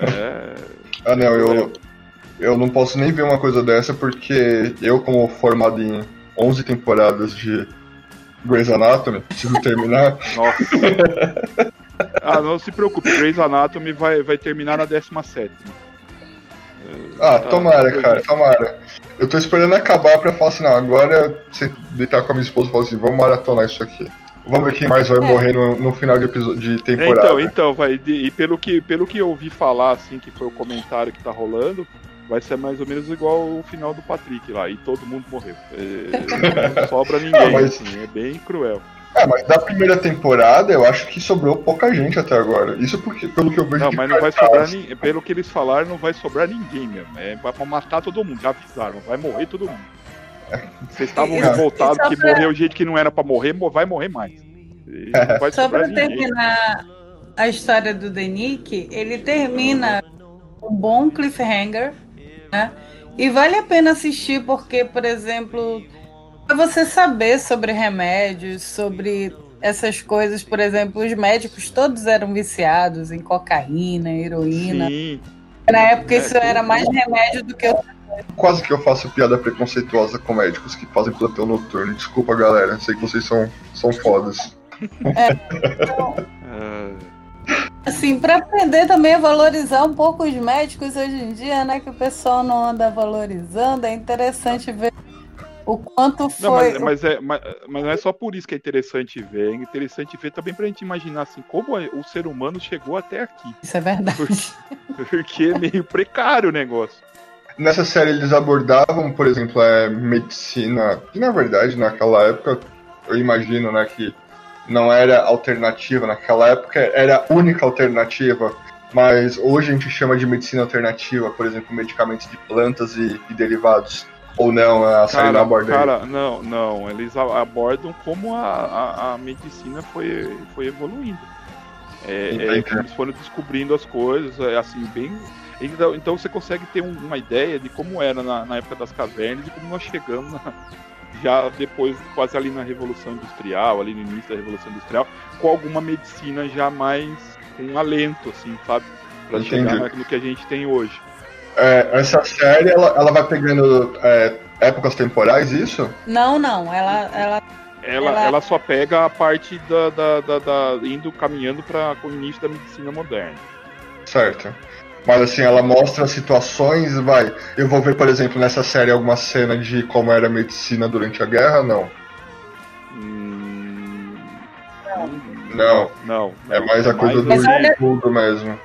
É, [LAUGHS] Ah, não, eu, eu não posso nem ver uma coisa dessa porque eu, como formado em 11 temporadas de Grey's Anatomy, preciso terminar. nossa. Ah, não se preocupe, Grey's Anatomy vai, vai terminar na 17. Ah, Tá, tomara, tá cara, tomara. Eu tô esperando acabar pra falar assim, não, agora você deitar com a minha esposa e falar assim, vamos maratonar isso aqui. Vamos ver quem mais vai É. morrer no, no final de, episódio, de É, temporada. Então, então, vai. de- E pelo que, pelo que eu ouvi falar, assim, que foi o comentário que tá rolando, vai ser mais ou menos igual o final do Patrick lá, e todo mundo morreu. É, não sobra ninguém, Ah, mas- assim, é bem cruel. É, mas da primeira temporada eu acho que sobrou pouca gente até agora. Isso porque, pelo que eu vejo Não, mas não vai sobrar ninguém. Pelo que eles falaram, não vai sobrar ninguém mesmo. É vai pra matar todo mundo, já avisaram, vai morrer todo mundo. Vocês estavam E- revoltados que pra- morreu gente que não era pra morrer, mo- vai morrer mais. Vai Só para ninguém. terminar a história do Denick, ele termina um bom cliffhanger, né? E vale a pena assistir porque, por exemplo, para você saber sobre remédios, sobre essas coisas, por exemplo, os médicos todos eram viciados em cocaína, heroína. Sim, Na época É, isso era mais remédio do que o Quase que eu faço piada preconceituosa com médicos que fazem plantão noturno. Desculpa, galera. Sei que vocês são, são fodas. [LAUGHS] ah, Assim, para aprender também a valorizar um pouco os médicos hoje em dia, né? Que o pessoal não anda valorizando. É interessante ver o quanto Não, foi. mas, mas, é, mas, mas não é só por isso que é interessante ver, é interessante ver também pra gente imaginar assim, como é- o ser humano chegou até aqui. Isso é verdade. Porque é meio precário o negócio. Nessa série eles abordavam, por exemplo, a medicina, que na verdade naquela época eu imagino, né, que não era alternativa, naquela época era a única alternativa, mas hoje a gente chama de medicina alternativa, por exemplo, medicamentos de plantas e, e derivados. Ou não, a série não aborda cara, não, não. Eles abordam como a, a, a medicina foi, foi evoluindo. É, é, eles foram descobrindo as coisas, é assim, bem. Então, então você consegue ter um- uma ideia de como era na, na época das cavernas e como nós chegamos na- já depois, quase ali na Revolução Industrial, ali no início da Revolução Industrial, com alguma medicina já mais com um alento, assim, sabe? Pra Entendi. chegar naquilo que a gente tem hoje. É, essa série, ela, ela vai pegando é, épocas temporais, isso? Não, não. Ela, ela Ela, Ela- ela só pega a parte da, da, da, da- indo caminhando para o início da medicina moderna. Certo. Mas assim, ela mostra situações, vai. Eu vou ver, por exemplo, nessa série alguma cena de como era a medicina durante a guerra, não. Hum, Não. não, não. É mais a coisa do Mas olha- estudo mesmo.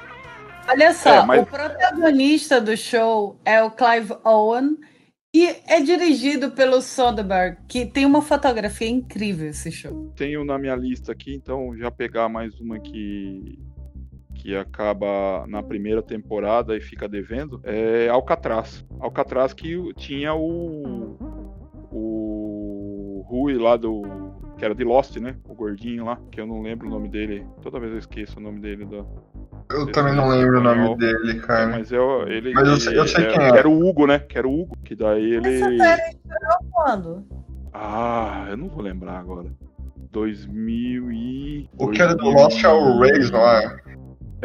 Olha só, É, mas- o protagonista do show é o Clive Owen e é dirigido pelo Soderbergh, que tem uma fotografia incrível esse show. Tenho na minha lista aqui, então já pegar mais uma que que acaba na primeira temporada e fica devendo é Alcatraz. Alcatraz que tinha o o Rui lá do que era de Lost, né? O gordinho lá, que eu não lembro o nome dele. Toda vez eu esqueço o nome dele da Eu Esse também não lembro o nome espanhol. dele, É, cara. mas eu, ele, Mas eu sei- eu sei é, quem é. que era o Hugo, né? Que era o Hugo, que daí ele. Essa quando? Ah, eu não vou lembrar agora. 2000 e. O que era do Lost é o Reis, não é?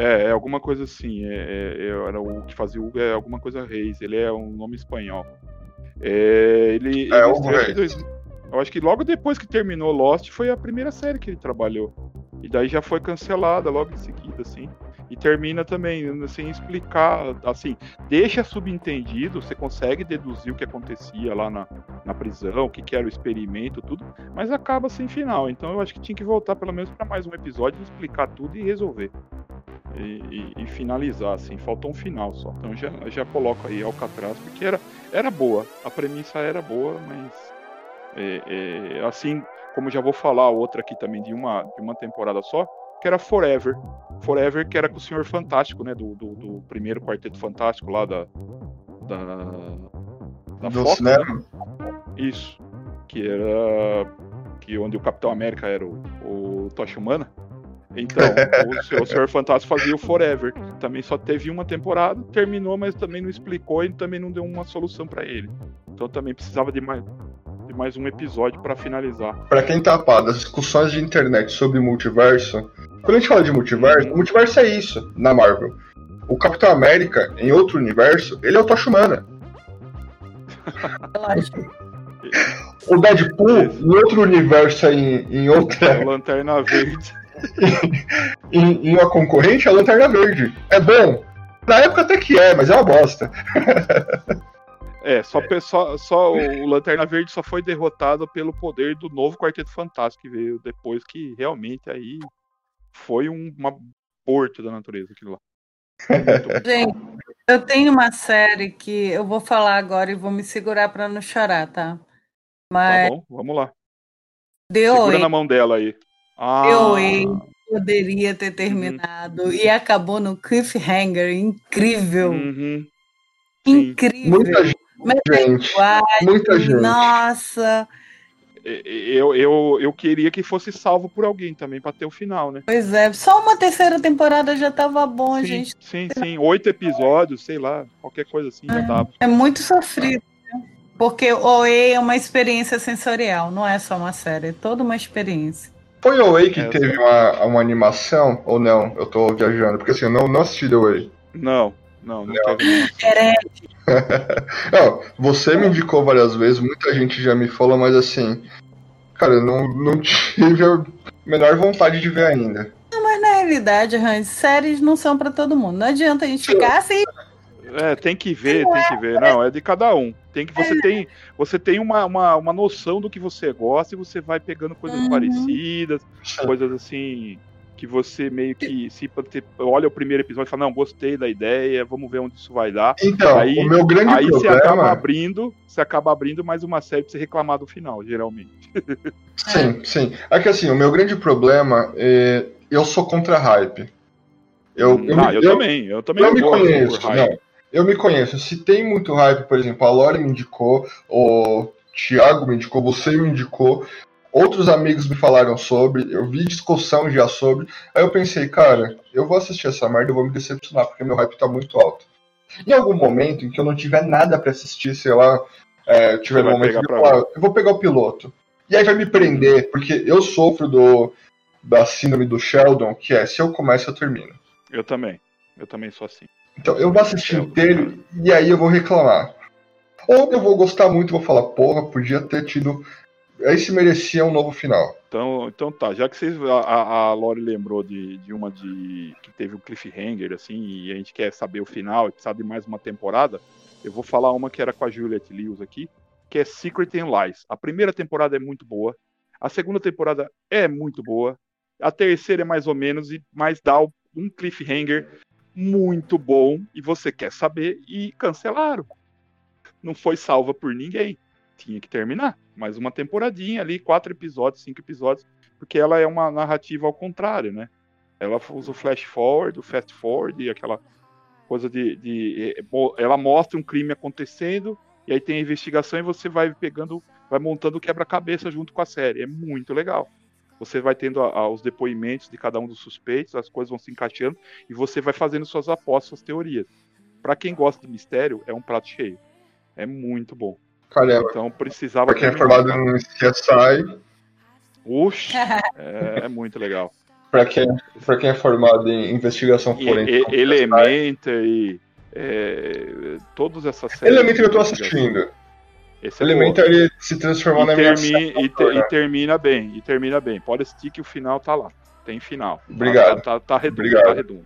É, é alguma coisa assim. É, é- é- era o que fazia o Hugo, é alguma coisa Reis. Ele é um nome espanhol. É, ele. É, ele Hugo Reis. dois- eu acho que logo depois que terminou Lost foi a primeira série que ele trabalhou. E daí já foi cancelada logo em seguida, assim. E termina também, sem explicar, assim, deixa subentendido, você consegue deduzir o que acontecia lá na, na prisão, o que, que era o experimento, tudo, mas acaba sem final. Então eu acho que tinha que voltar pelo menos para mais um episódio, explicar tudo e resolver. E, e- e finalizar, assim, faltou um final só. Então já, já coloco aí Alcatraz, porque era, era boa, a premissa era boa, mas é, é, assim como já vou falar outra aqui também de uma, de uma temporada só, que era Forever. Forever, que era com o Senhor Fantástico, né? Do, do, do primeiro Quarteto Fantástico lá da. Da. Da Do Fox, né? Isso. Que era. Que onde o Capitão América era o, o Tocha Humana. Então, [LAUGHS] o, Senhor- o Senhor Fantástico fazia o Forever. Também só teve uma temporada, terminou, mas também não explicou e também não deu uma solução pra ele. Então também precisava de mais, de mais um episódio pra finalizar. Pra quem tá apado, as discussões de internet sobre multiverso. Quando a gente fala de multiverso, o multiverso é isso na Marvel. O Capitão América, em outro universo, ele é o Tocha Humana. O Deadpool, em outro universo, em, em A outra. [LAUGHS] Lanterna Verde. [LAUGHS] Em, em uma concorrente, é a Lanterna Verde. É bom. Na época até que é, mas é uma bosta. É, só, só, só o Lanterna Verde só foi derrotado pelo poder do novo Quarteto Fantástico que veio depois, que realmente aí foi um uma aborto da natureza aquilo lá. [LAUGHS] Gente, eu tenho uma série que eu vou falar agora e vou me segurar para não chorar, tá? Tá Mas bom, vamos lá. The Segura OA na mão dela aí. Ah, OA poderia ter terminado e acabou no cliffhanger incrível. uhum, incrível. Muita gente. Muita gente. Nossa, Eu, eu, eu queria que fosse salvo por alguém também, pra ter o final, né? pois é. Só uma terceira temporada já tava bom, sim, gente. sim, sim. Oito episódios, sei lá, qualquer coisa assim já dava. É muito sofrido. né? Porque o OA é uma experiência sensorial, não é só uma série, é toda uma experiência. Foi o Way que É, teve uma, uma animação ou não? Eu tô viajando, porque assim, eu não, não assisti The Way. Não, não, não teve [LAUGHS] não. Você me indicou várias vezes, muita gente já me falou, mas assim, cara, eu não, não tive a menor vontade de ver ainda. Mas na realidade, Hans, séries não são pra todo mundo. Não adianta a gente ficar assim. É, tem que ver, tem que ver. Não, é de cada um. Tem que você tem, você tem uma, uma, uma noção do que você gosta e você vai pegando coisas Uhum. parecidas, coisas assim que você meio que se olha o primeiro episódio e fala, não, gostei da ideia, vamos ver onde isso vai dar. Então, Aí- o meu grande Aí você acaba problema. abrindo, você acaba abrindo mais uma série pra você reclamar do final, geralmente. [LAUGHS] Sim, sim. É que assim, o meu grande problema é. Eu sou contra hype. Eu, eu, ah, me- eu, eu- também, eu também eu me conheço, não. Eu me conheço. Se tem muito hype, por exemplo, a Lore me indicou, o Thiago me indicou, você me indicou, outros amigos me falaram sobre, eu vi discussão já sobre. Aí eu pensei, cara, eu vou assistir essa merda, eu vou me decepcionar, porque meu hype tá muito alto. Em algum momento em que eu não tiver nada pra assistir, sei lá, é, tiver um momento que eu, falar, eu vou pegar o piloto. E aí vai me prender, porque eu sofro do da síndrome do Sheldon, que é se eu começo, eu termino. Eu também. Eu também sou assim. Então eu vou assistir Sheldon, inteiro e aí eu vou reclamar. Ou eu vou gostar muito e vou falar, porra, podia ter tido. Aí se merecia um novo final. Então, então tá, já que vocês, a, a Lori lembrou de, de uma de que teve um cliffhanger, assim, e a gente quer saber o final e precisa de mais uma temporada, eu vou falar uma que era com a Juliette Lewis aqui, que é Secret and Lies. A primeira temporada é muito boa, a segunda temporada é muito boa, a terceira é mais ou menos, e mais dá um cliffhanger muito bom, e você quer saber, e cancelaram. Não foi salva por ninguém. Tinha que terminar. Mais uma temporadinha ali, quatro episódios, cinco episódios, porque ela é uma narrativa ao contrário, né? Ela usa o flash forward, o fast forward aquela coisa de, de ela mostra um crime acontecendo e aí tem a investigação e você vai pegando, vai montando o quebra-cabeça junto com a série. É muito legal. você vai tendo a- a- os depoimentos de cada um dos suspeitos, as coisas vão se encaixando e você vai fazendo suas apostas, suas teorias. Pra quem gosta de mistério, é um prato cheio. É muito bom. Caramba, Então precisava. pra quem é formado em CSI, Oxi, é, é muito legal. pra quem, pra quem é formado em investigação E, forense. e, como CSI, Elementary, é, todas essas séries. Elementary eu tô assistindo. Esse é. Elementary se transformou na e, minha termi- e, te- e termina bem, e termina bem. Pode assistir que o final tá lá. Tem final. Tá- Obrigado. Tá, tá, tá redondo, Obrigado. tá redondo.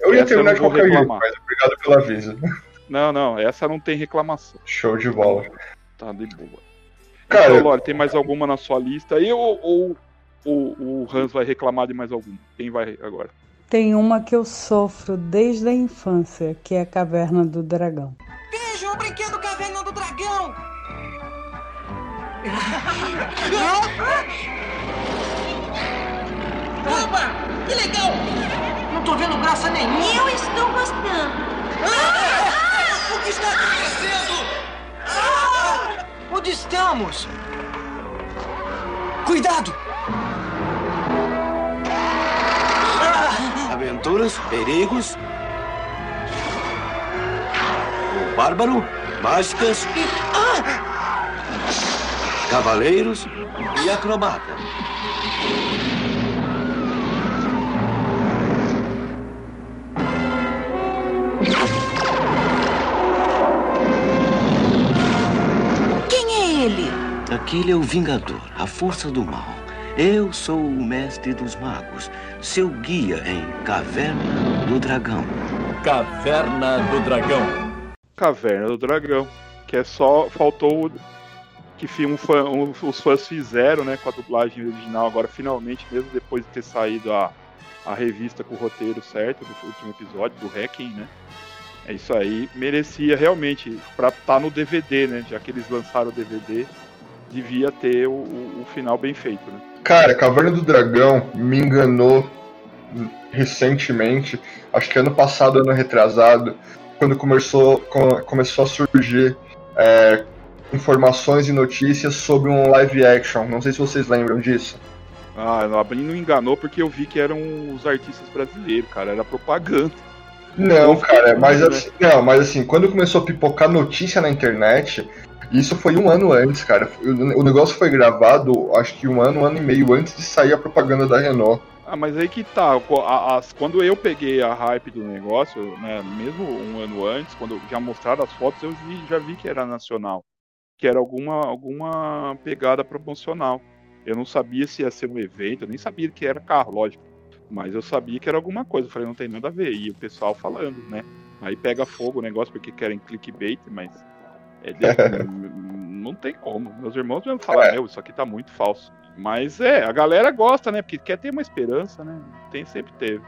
Eu ia Essa terminar de qualquer jeito, mas obrigado pelo aviso. [LAUGHS] Não, não, essa não tem reclamação. Show de bola. Tá de boa. Cara, então, Lore, tem mais alguma na sua lista aí ou, ou, ou o Hans vai reclamar de mais alguma? Quem vai agora? Tem uma que eu sofro desde a infância, que é a Caverna do Dragão. Vejam o brinquedo Caverna do Dragão! [LAUGHS] Opa! Que legal! Não tô vendo graça nenhuma! Eu estou gostando. Ah! O que está acontecendo? Ah! Onde estamos? Cuidado! Aventuras, perigos. O bárbaro, mágicas. Cavaleiros e acrobata. Aquele é o Vingador, a força do mal. Eu sou o mestre dos magos, seu guia em Caverna do Dragão. Caverna do Dragão. Caverna do Dragão. Que é só. Faltou o que um fã- um- os fãs fizeram, né? Com a dublagem original, agora finalmente, mesmo depois de ter saído a, a revista com o roteiro certo do último episódio, do Hacking, né? É isso aí. Merecia realmente, pra estar no DVD, né? Já que eles lançaram o DVD, devia ter o, o- o final bem feito, né? Cara, Caverna do Dragão me enganou recentemente, acho que ano passado, ano retrasado, quando começou, co- começou a surgir é, informações e notícias sobre um live action. Não sei se vocês lembram disso. Ah, a mim não enganou porque eu vi que eram os artistas brasileiros, cara. Era propaganda. Não, cara, mas né? assim, não, mas assim, quando começou a pipocar notícia na internet, isso foi um ano antes, cara. O negócio foi gravado, acho que um ano, um ano e meio antes de sair a propaganda da Renault. Ah, mas aí que tá. as- quando eu peguei a hype do negócio, né, mesmo um ano antes, quando já mostraram as fotos, eu vi- já vi que era nacional. Que era alguma, alguma pegada promocional. Eu não sabia se ia ser um evento, eu nem sabia que era carro, lógico. Mas eu sabia que era alguma coisa. Eu falei, não tem nada a ver. E o pessoal falando, né? Aí pega fogo o negócio porque querem clickbait, mas. De- [LAUGHS] não tem como. Meus irmãos mesmo falam, É. meu, isso aqui tá muito falso. Mas é, a galera gosta, né? Porque quer ter uma esperança, né? Tem, sempre teve.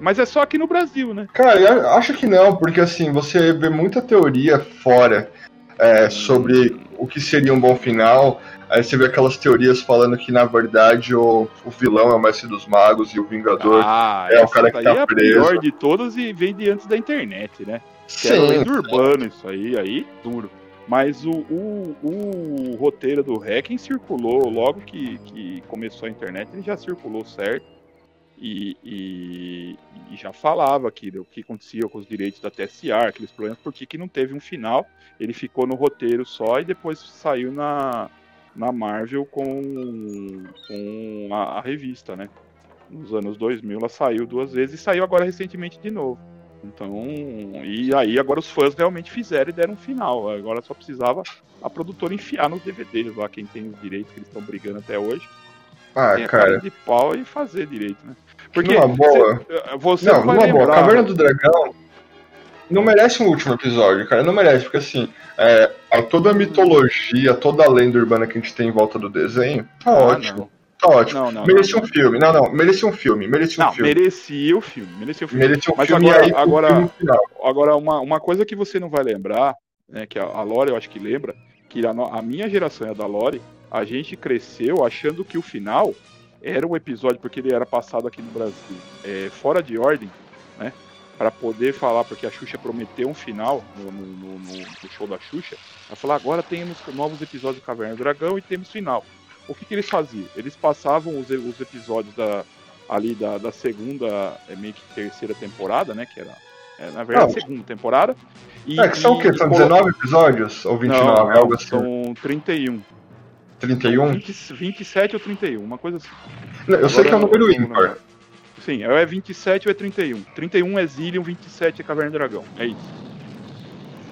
Mas é só aqui no Brasil, né? Cara, eu acho que não, porque assim, você vê muita teoria fora é, sobre o que seria um bom final. Aí você vê aquelas teorias falando que, na verdade, o, o vilão é o mestre dos magos e o Vingador. Ah, é o cara que tá é a preso. pior de todas e vem de antes da internet, né? Que era Sim, lenda urbana isso aí, aí duro. Mas o, o, o roteiro do Hacking circulou logo que, que começou a internet, ele já circulou certo. E, e- e já falava que o que acontecia com os direitos da TSA, aqueles problemas, porque que não teve um final. Ele ficou no roteiro só e depois saiu na, na Marvel com, com a, a revista, né? Nos anos 2000 ela saiu duas vezes e saiu agora recentemente de novo. Então, e aí agora os fãs realmente fizeram e deram um final. Agora só precisava a produtora enfiar nos DVDs lá, quem tem os direitos que eles estão brigando até hoje. Ah, cara cara. de pau e fazer direito, né? Porque Numa boa. você, você Não, numa boa. lembrar, Caverna do Dragão não merece um último episódio, cara. Não merece, porque assim, é, a- toda a mitologia, toda a lenda urbana que a gente tem em volta do desenho, tá Ah, ótimo. não. Tá ótimo. Não, não, merecia não. um filme. Não, não, merecia um filme. Merecia um Não, filme. merecia o filme, merecia o filme. Merecia um Mas filme agora- agora- final. Agora, uma, uma coisa que você não vai lembrar, né, que a, a Lore eu acho que lembra, que a, a minha geração é a da Lore, a gente cresceu achando que o final era um episódio, porque ele era passado aqui no Brasil, é, fora de ordem, né? Para poder falar, porque a Xuxa prometeu um final no- no- no- no show da Xuxa. Ela falou: agora temos novos episódios do Caverna do Dragão e temos final. O que, que eles faziam? Eles passavam os, os episódios da, ali da, da segunda, é, meio que terceira temporada, né? Que era, é, na verdade, Não. segunda temporada. E, É, que são o quê? e São colo- 19 episódios? Ou 29? Não, não, algo assim. são 31. 31? 20, 27 ou 31, uma coisa assim. Eu sei que é um Agora número ímpar. Sim, ou é 27 ou é 31. 31 é Zillion, 27 é Caverna do Dragão. É isso.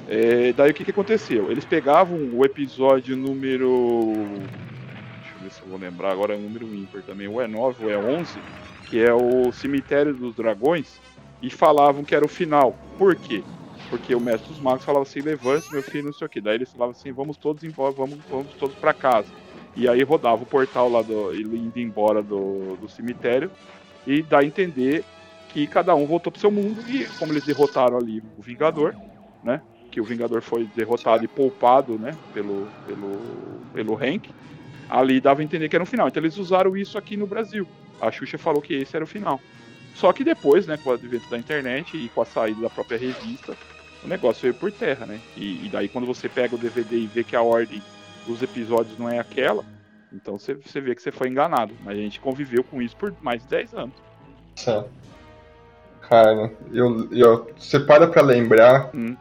É, daí o que, que aconteceu? Eles pegavam o episódio número. Vou lembrar agora, é um número ímpar também. Ou é 9 ou é 11, que é o Cemitério dos Dragões, e falavam que era o final. Por quê? Porque o mestre dos magos falava assim: levante meu filho, não sei o que. Daí eles falavam assim: vamos todos embora, vamos, vamos todos para casa. E aí rodava o portal lá do, indo embora do, do cemitério e dá a entender que cada um voltou pro seu mundo e como eles derrotaram ali o Vingador, né? Que o Vingador foi derrotado e poupado, né? Pelo pelo pelo Hank. Ali dava a entender que era um final. Então eles usaram isso aqui no Brasil. A Xuxa falou que esse era o final. Só que depois, né, com o advento da internet e com a saída da própria revista, o negócio veio por terra, né? E, e daí quando você pega o DVD e vê que a ordem dos episódios não é aquela, então você, você vê que você foi enganado. Mas a gente conviveu com isso por mais de 10 anos. Sim. Cara, eu, eu, você para pra lembrar Hum.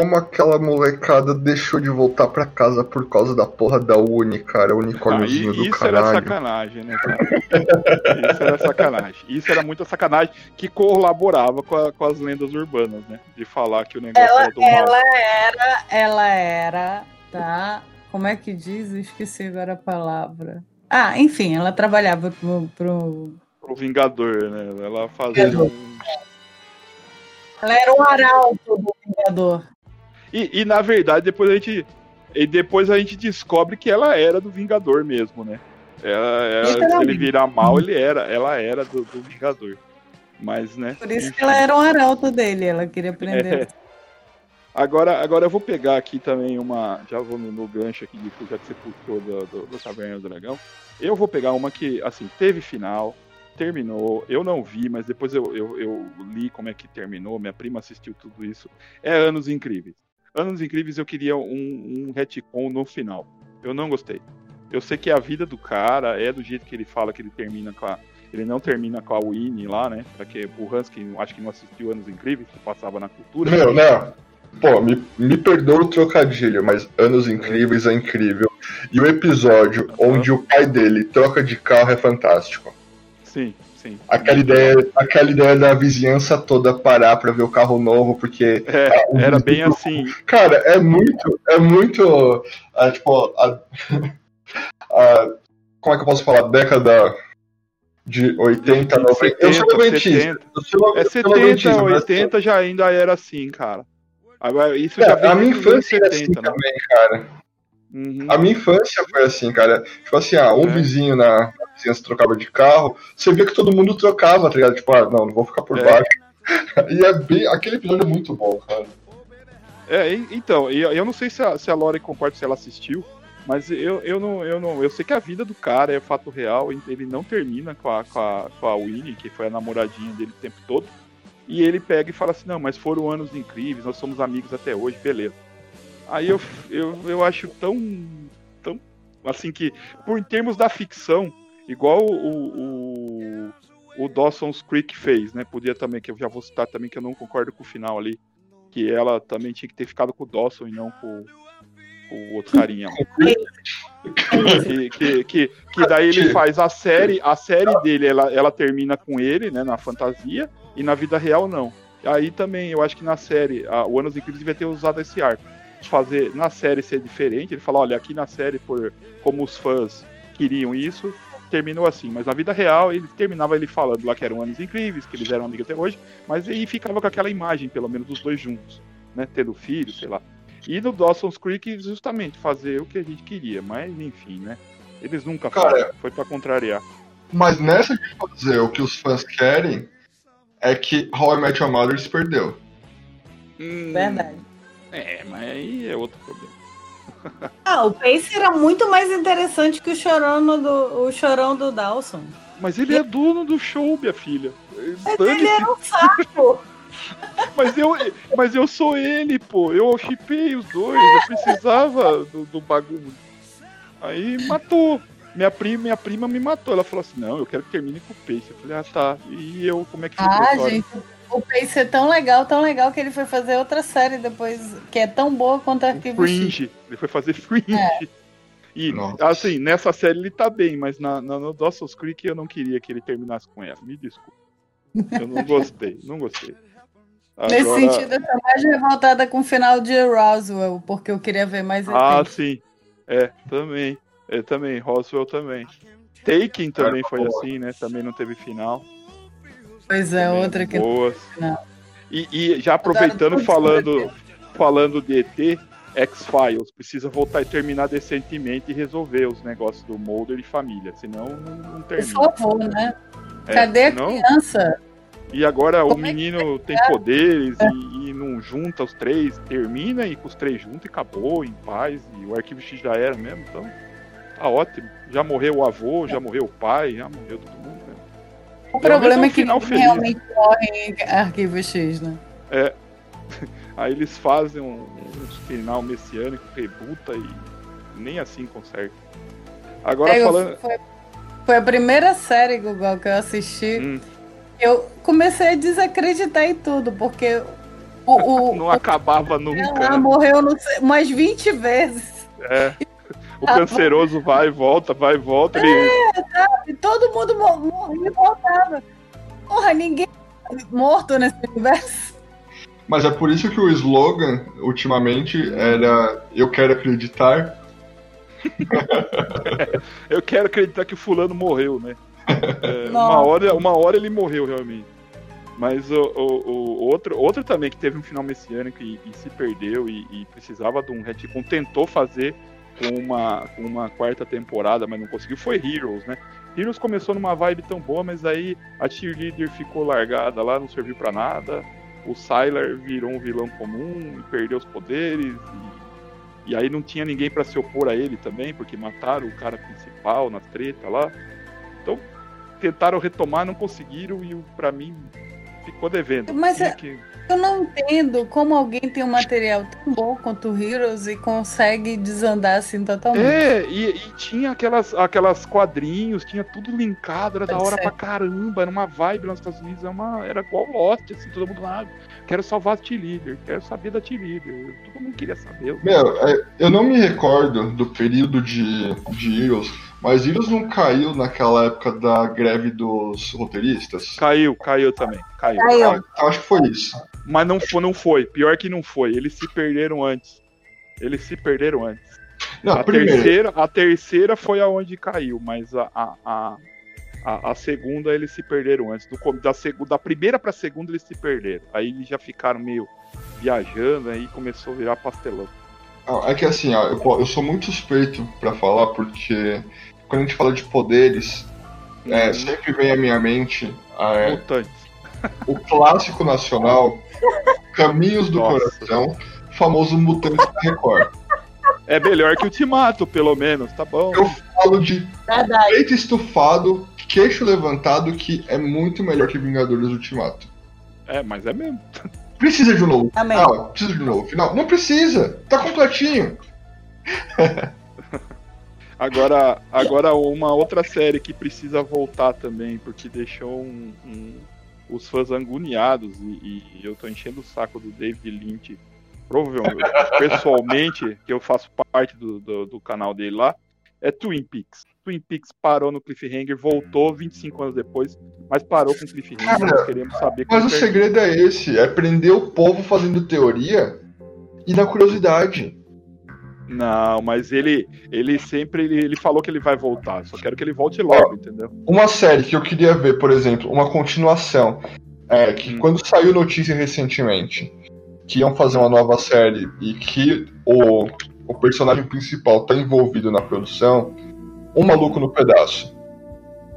Como aquela molecada deixou de voltar pra casa por causa da porra da Uni, cara, o Ah, unicórniozinho e- do isso era caralho. sacanagem, né, cara? [LAUGHS] isso era sacanagem. Isso era muita sacanagem que colaborava com, a- com as lendas urbanas, né? De falar que o negócio Ela, era do mal. ela era, ela era, tá? Como é que diz? Eu esqueci agora a palavra. Ah, enfim, ela trabalhava pro, pro... Pro Vingador, né? Ela fazia Vingador. um... Ela era o arauto do Vingador. E, e, na verdade, depois a gente. E depois a gente descobre que ela era do Vingador mesmo, né? Ela, ela- se ele virar mal, ele era, ela era do, do Vingador. Mas, né? Por isso enfim. que ela era um arauto dele, ela queria prender. É. Agora, agora eu vou pegar aqui também uma. Já vou no, no gancho aqui, já que você puxou do, do, do Taverna do Dragão. Eu vou pegar uma que, assim, teve final, terminou. Eu não vi, mas depois eu, eu, eu li como é que terminou. Minha prima assistiu tudo isso. É Anos Incríveis. Anos Incríveis eu queria um, um retcon no final. Eu não gostei. Eu sei que a vida do cara é do jeito que ele fala que ele termina com a. Ele não termina com a Winnie lá, né? Pra que o Hans, que acho que não assistiu Anos Incríveis, que passava na cultura. Meu, né? Pô, me, me perdoa o trocadilho, mas Anos Incríveis é incrível. E o episódio onde o pai dele troca de carro é fantástico. Sim, sim. Aquela ideia, aquela ideia da vizinhança toda parar pra ver o carro novo, porque. É, o era vizinho- bem assim. Cara, é muito. É muito. ah, tipo, a, [LAUGHS] a- Como é que eu posso falar? Década de 80, 90. eu sou 70, noventista. 70. É eu sou 70, noventista, mas- 80 já ainda era assim, cara. Agora, isso É, já vem a minha infância era assim 70, né? também, cara. Uhum. A minha infância foi assim, cara. Tipo assim, ah, um É. vizinho na na vizinhança trocava de carro, você via que todo mundo trocava, tá ligado? Tipo, ah, não, não vou ficar por É. baixo. [LAUGHS] E é bem. Aquele episódio é muito bom, cara. É, então, eu não sei se a, se a Lore concorda se ela assistiu, mas eu, eu não, eu não. Eu sei que a vida do cara é fato real, ele não termina com a, com a, com a Winnie, que foi a namoradinha dele o tempo todo. E ele pega e fala assim, não, mas foram anos incríveis, nós somos amigos até hoje, beleza. Aí eu, eu, eu acho tão. tão. assim que, por em termos da ficção, igual o, o, o Dawson's Creek fez, né? Podia também, que eu já vou citar também, que eu não concordo com o final ali que ela também tinha que ter ficado com o Dawson e não com, o outro carinha. que, que, que, que daí ele faz a série, a série dele, ela, ela termina com ele, né, na fantasia, e na vida real não. Aí também, eu acho que na série, a, o Anos Incríveis devia ter usado esse arco. Fazer na série ser diferente, ele fala, olha, aqui na série, por como os fãs queriam isso, terminou assim, mas na vida real ele terminava ele falando lá que eram anos incríveis, que eles eram amigos até hoje, mas aí ficava com aquela imagem, pelo menos, dos dois juntos, né? Tendo filho, sei lá. E no Dawson's Creek, justamente, fazer o que a gente queria, mas enfim, né? Eles nunca Cara, fazem, foi pra contrariar. Mas nessa de fazer o que os fãs querem, é que How I Met Your Mother se perdeu. Hum, Verdade. É, mas aí é outro problema. [LAUGHS] Ah, o Pace era muito mais interessante que o chorão do, o chorão do Dawson. Mas ele é dono do show, minha filha. Mas ele era um saco. [LAUGHS] Mas eu, mas eu sou ele, pô. Eu chipei os dois. Eu precisava do, do bagulho. Aí matou. minha prima, minha prima me matou. Ela falou assim: não, eu quero que termine com o Pace. Eu falei, ah, tá. E eu, como é que fica a Ah, gente, o Pace é tão legal, tão legal que ele foi fazer outra série depois, que é tão boa quanto Arquivo X. Fringe. Ele foi fazer Fringe. É. E, Nossa. assim, nessa série ele tá bem, mas na, na, no Dawson's Creek eu não queria que ele terminasse com ela. Me desculpa. Eu não gostei, não gostei. Nesse Agora- sentido, eu tô mais revoltada com o final de Roswell, porque eu queria ver mais Ah, sim. É, também. É, também. Roswell também. Taken também foi assim, né? Também não teve final. Pois é, Também outra que boas. não. E, e já aproveitando, falando, falando de ET, X-Files precisa voltar e terminar decentemente e resolver os negócios do Mulder e família, senão não, não Por termina. favor, né? É, Cadê a senão- criança? E agora o Como é que menino tem poderes e, e não junta os três, termina e com os três juntos e acabou, em paz, e o arquivo X já era mesmo, então tá ótimo. Já morreu o avô, já morreu o pai, já morreu todo mundo. O problema é que final ninguém feliz. realmente morre em Arquivo X, né? [LAUGHS] Aí eles fazem um, um final messiânico, rebuta e nem assim conserta. Agora É, falando. foi, foi a primeira série, Google, que eu assisti. Hum, Eu comecei a desacreditar em tudo, porque o, o, [LAUGHS] não acabava nunca. ela né? morreu não sei, umas 20 vezes. É. [LAUGHS] O canceroso vai e volta, vai e volta. Ele... E todo mundo mo- morria e voltava. Porra, ninguém é morto nesse universo. Mas é por isso que o slogan, ultimamente, era Eu quero acreditar. [LAUGHS] Eu quero acreditar que o fulano morreu, né? É, uma, hora, uma hora ele morreu realmente. Mas o, o, o outro, outro também que teve um final messiânico e, e se perdeu e, e precisava de um retcon, tentou fazer com uma, com uma quarta temporada, mas não conseguiu, foi Heroes, né? Heroes começou numa vibe tão boa, mas aí a cheerleader ficou largada lá, não serviu pra nada. O Sylar virou um vilão comum e perdeu os poderes. E, e aí não tinha ninguém pra se opor a ele também, porque mataram o cara principal na treta lá. Então tentaram retomar, não conseguiram e pra mim ficou devendo. Mas é- que- Eu não entendo como alguém tem um material tão bom quanto o Heroes e consegue desandar assim totalmente. É, e, e tinha aquelas, aquelas quadrinhos, tinha tudo linkado, era da Pode hora ser. pra caramba, era uma vibe lá nos Estados Unidos, era, uma, era igual Lost, assim, todo mundo lá, quero salvar a T-Leader, quero saber da T-Leader, todo mundo queria saber. Meu, é, eu não me recordo do período de, de Heroes, mas Heroes não caiu naquela época da greve dos roteiristas? Caiu, caiu também, caiu. Caiu. Ah, acho que foi isso. Mas não foi, não foi, pior que não foi, eles se perderam antes. Eles se perderam antes. Não, a primeiro, terceira, a terceira foi aonde caiu, mas a, a, a, a, segunda eles se perderam antes. Do, da, da primeira pra segunda eles se perderam. Aí eles já ficaram meio viajando, aí começou a virar pastelão. Ah, é que assim, ó, eu, eu sou muito suspeito pra falar, porque quando a gente fala de poderes, é, Uhum. sempre vem à minha mente é, Mutantes. o clássico nacional Caminhos do Nossa. Coração, famoso Mutante da Record. É melhor que o Ultimato, pelo menos, tá bom. Eu falo de Verdade. peito estufado, queixo levantado, que é muito melhor que Vingadores Ultimato. É, mas é mesmo. [LAUGHS] Precisa de um novo Amém. final? Precisa de um novo final? Não precisa! Tá completinho! [LAUGHS] Agora, agora uma outra série que precisa voltar também, porque deixou um- um- os fãs agoniados e, e eu tô enchendo o saco do David Lynch, provavelmente, [LAUGHS] pessoalmente, que eu faço parte do, do, do canal dele lá, é Twin Peaks. Twin Peaks parou no cliffhanger, voltou 25 anos depois, mas parou com cliffhanger. Cara, nós queremos saber como Mas o termina. segredo é esse: é prender o povo fazendo teoria e dar curiosidade. Não, mas ele, ele sempre ele, ele falou que ele vai voltar. Só quero que ele volte logo, entendeu? Uma série que eu queria ver, por exemplo, uma continuação. É, que Hum. quando saiu notícia recentemente que iam fazer uma nova série e que o, o personagem principal tá envolvido na produção, Um Maluco no Pedaço.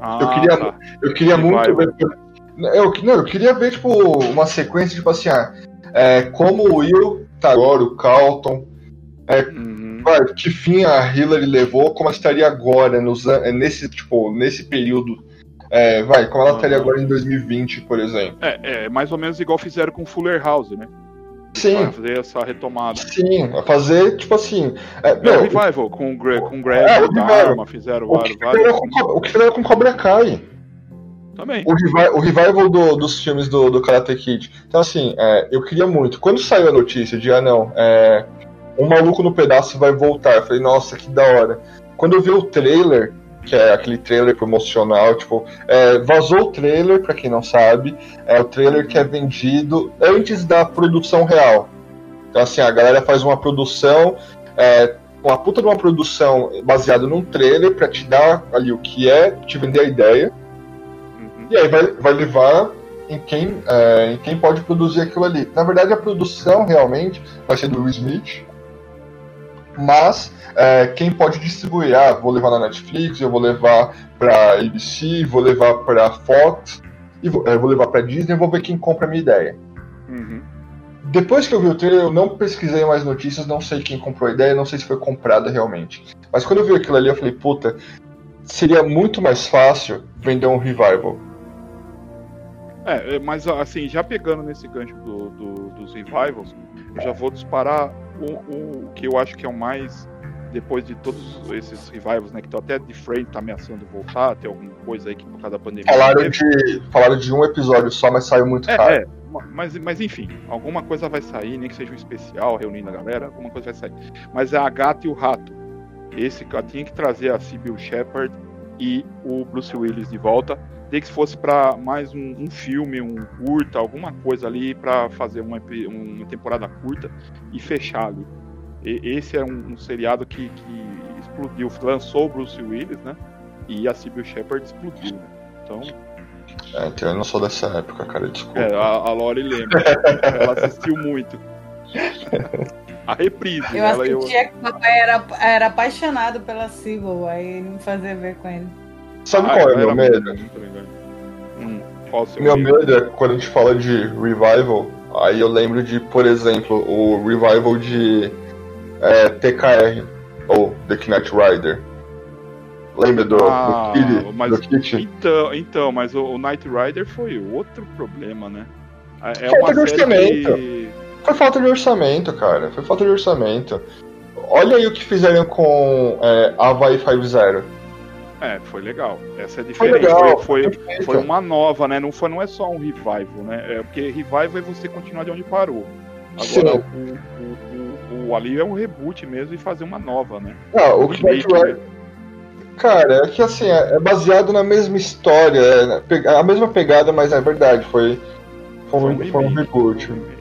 Ah, Eu queria- tá. Eu queria Que muito vai, ver. Eu, não, eu queria ver, tipo, uma sequência, tipo assim, ah, é, como o Will tá agora, o Carlton, Uhum. vai, que fim a Hillary levou, como ela estaria agora, nos, é, nesse, tipo, nesse período. É, vai, como ela estaria Aham. agora em 2020, por exemplo. É, é mais ou menos igual fizeram com Fuller House, né? Sim, Fazer essa retomada. sim. Fazer, tipo assim. É, É o meu, Revival, com o Greg, com o É, Greg o da arma, fizeram o, que vários, o que fizeram com Cobra Kai. Também. O, revi- o revival do- dos filmes do, do Karate Kid. Então, assim, é, eu queria muito. Quando saiu a notícia de, ah, não, é, um maluco no pedaço vai voltar, eu falei, nossa, que da hora. Quando eu vi o trailer, que é aquele trailer promocional, tipo, é, vazou o trailer, pra quem não sabe, é o trailer que é vendido antes da produção real. Então, assim, a galera faz uma produção, é, uma puta de uma produção baseada num trailer pra te dar ali o que é, te vender a ideia. Uhum. E aí vai, vai levar em quem, é, em quem pode produzir aquilo ali. Na verdade, a produção realmente vai ser do Will Smith, mas é, quem pode distribuir, ah, vou levar na Netflix, eu vou levar pra ABC, vou levar pra Fox, e vou, é, vou levar pra Disney, vou ver quem compra a minha ideia. Uhum. Depois que eu vi o trailer, eu não pesquisei mais notícias, não sei quem comprou a ideia, não sei se foi comprada realmente. Mas quando eu vi aquilo ali, eu falei, puta, seria muito mais fácil vender um revival. É, é, mas assim, já pegando nesse gancho do, do- dos revivals, eu já vou disparar o, o que eu acho que é o mais. Depois de todos esses revivals, né? Que tá até de frame tá ameaçando voltar, tem alguma coisa aí que por causa da pandemia. Falaram de, falaram de um episódio só, mas saiu muito É, caro. é, mas, mas enfim, alguma coisa vai sair, nem que seja um especial reunindo a galera, alguma coisa vai sair. Mas é a gata e o rato. Esse cara tinha que trazer a Sybil Shepard e o Bruce Willis de volta. Tem que fosse para mais um, um filme, um curta, alguma coisa ali para fazer uma, uma temporada curta e fechar ali. E- esse é um, um seriado que, que explodiu, lançou o Bruce Willis, né? E a Sybil Shepard explodiu, né? Então, É, então eu não sou dessa época, cara, desculpa. é, a, a Lori lembra. [LAUGHS] ela assistiu muito. A reprise, Eu ela eu. assistia que o papai era, era apaixonado pela Sybil, aí me fazia ver com ele. Sabe Ah, qual é o ela meu medo? Hum, o Meu medo? medo é quando a gente fala de revival, aí eu lembro de, por exemplo, o revival de é, TKR, ou The Knight Rider. Lembra do, Ah, do Kid? mas- Do Kit? Então, então, mas o, o Knight Rider foi outro problema, né? É é Falta de orçamento. que. Foi falta de orçamento, cara. Foi falta de orçamento. Olha aí o que fizeram com é, Havaí 5-0. É, foi legal. Essa é Foi diferente. Foi, foi, perfeito. foi uma nova, né? Não, foi, não é só um revival, né? É porque revival é você continuar de onde parou. Sim. Agora, o, o, o, o ali é um reboot mesmo e fazer uma nova, né? Ah, o remake, né? Cara, é que assim, é é baseado na mesma história, é pe- a mesma pegada, mas é verdade, foi, foi, Foi um, foi um reboot. foi um remake.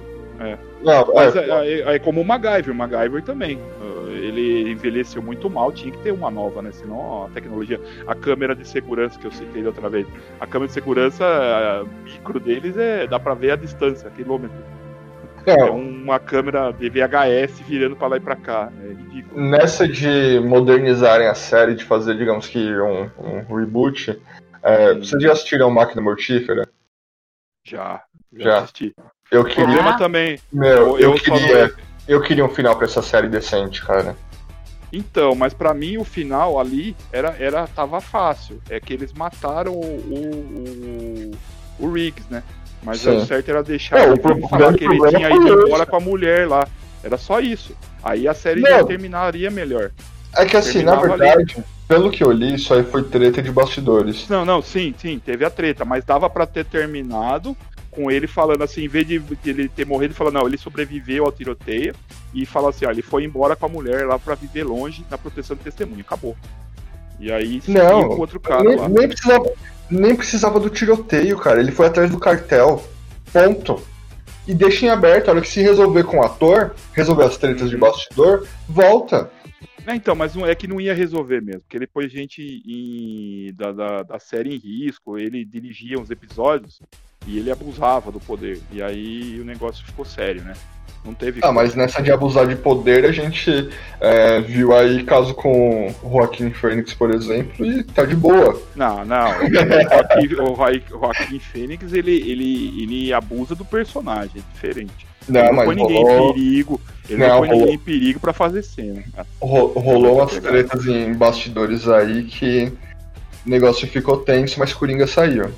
Não, Mas é, é, é- é como o MacGyver, o MacGyver também. Ele envelheceu muito mal, tinha que ter uma nova, né? Senão a tecnologia, a câmera de segurança que eu citei da outra vez, a câmera de segurança micro deles é dá pra ver a distância, quilômetro. É não, uma câmera de VHS virando pra lá e pra cá. É ridículo. nessa de modernizarem a série, de fazer, digamos que, um, um reboot, é, vocês já assistiram Máquina Mortífera? Já, já, Já. assisti. Eu O queria, problema Ah. também. meu, eu, só não- queria, eu queria um final pra essa série decente, cara. Então, mas pra mim o final ali era, era tava fácil. É que eles mataram o, o, o, o Riggs, né? Mas Sim. o certo era deixar É, ele pro- vir o falar que ele problema tinha ido embora com a mulher lá. Era só isso. Aí a série Não. já terminaria melhor. É que assim, na Terminava verdade, pelo que eu li, isso aí foi treta de bastidores. Não, não, sim, sim, teve a treta, mas dava pra ter terminado com ele falando assim, em vez de, ele ter morrido, ele falou, não, ele sobreviveu ao tiroteio e fala assim, ó, ele foi embora com a mulher lá pra viver longe na proteção de testemunho, acabou. E aí Não, com outro cara nem, lá. nem precisava, nem precisava do tiroteio, cara. Ele foi atrás do cartel. Ponto. E deixa em aberto, a hora que se resolver com o ator, resolver as tretas de bastidor, volta. É, então, mas não é que não ia resolver mesmo, porque ele pôs gente em- da, da, da série em risco, ele dirigia uns episódios e ele abusava do poder. E aí o negócio ficou sério, né? Não teve. Ah, mas nessa de abusar de poder, a gente é, viu aí caso com o Joaquim Fênix, por exemplo, e tá de boa. Não, não. [LAUGHS] O Joaquim, o Fênix, ele, ele, ele abusa do personagem, é diferente. Não, ele não põe ninguém em perigo. Ele Não, não, põe rolou. ninguém em perigo pra fazer cena. ro- rolou umas tretas em bastidores aí que o negócio ficou tenso, mas Coringa saiu.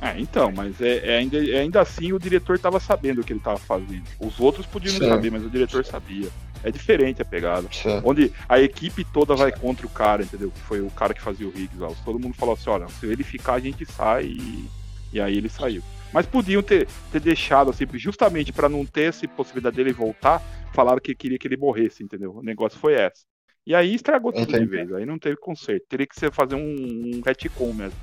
É, então, mas é, é ainda, é ainda assim o diretor tava sabendo o que ele tava fazendo. Os outros podiam não saber, mas o diretor sabia. É diferente a pegada. Onde a equipe toda vai contra o cara, entendeu? Que foi o cara que fazia o Riggs lá. Todo mundo falou assim, olha, se ele ficar, a gente sai e, e aí ele saiu. Mas podiam ter, ter deixado, assim, justamente pra não ter essa possibilidade dele voltar, falaram que queria que ele morresse, entendeu? O negócio foi essa. E aí estragou tudo de Entendi. vez, aí não teve conserto. Teria que ser fazer um, um retcon mesmo.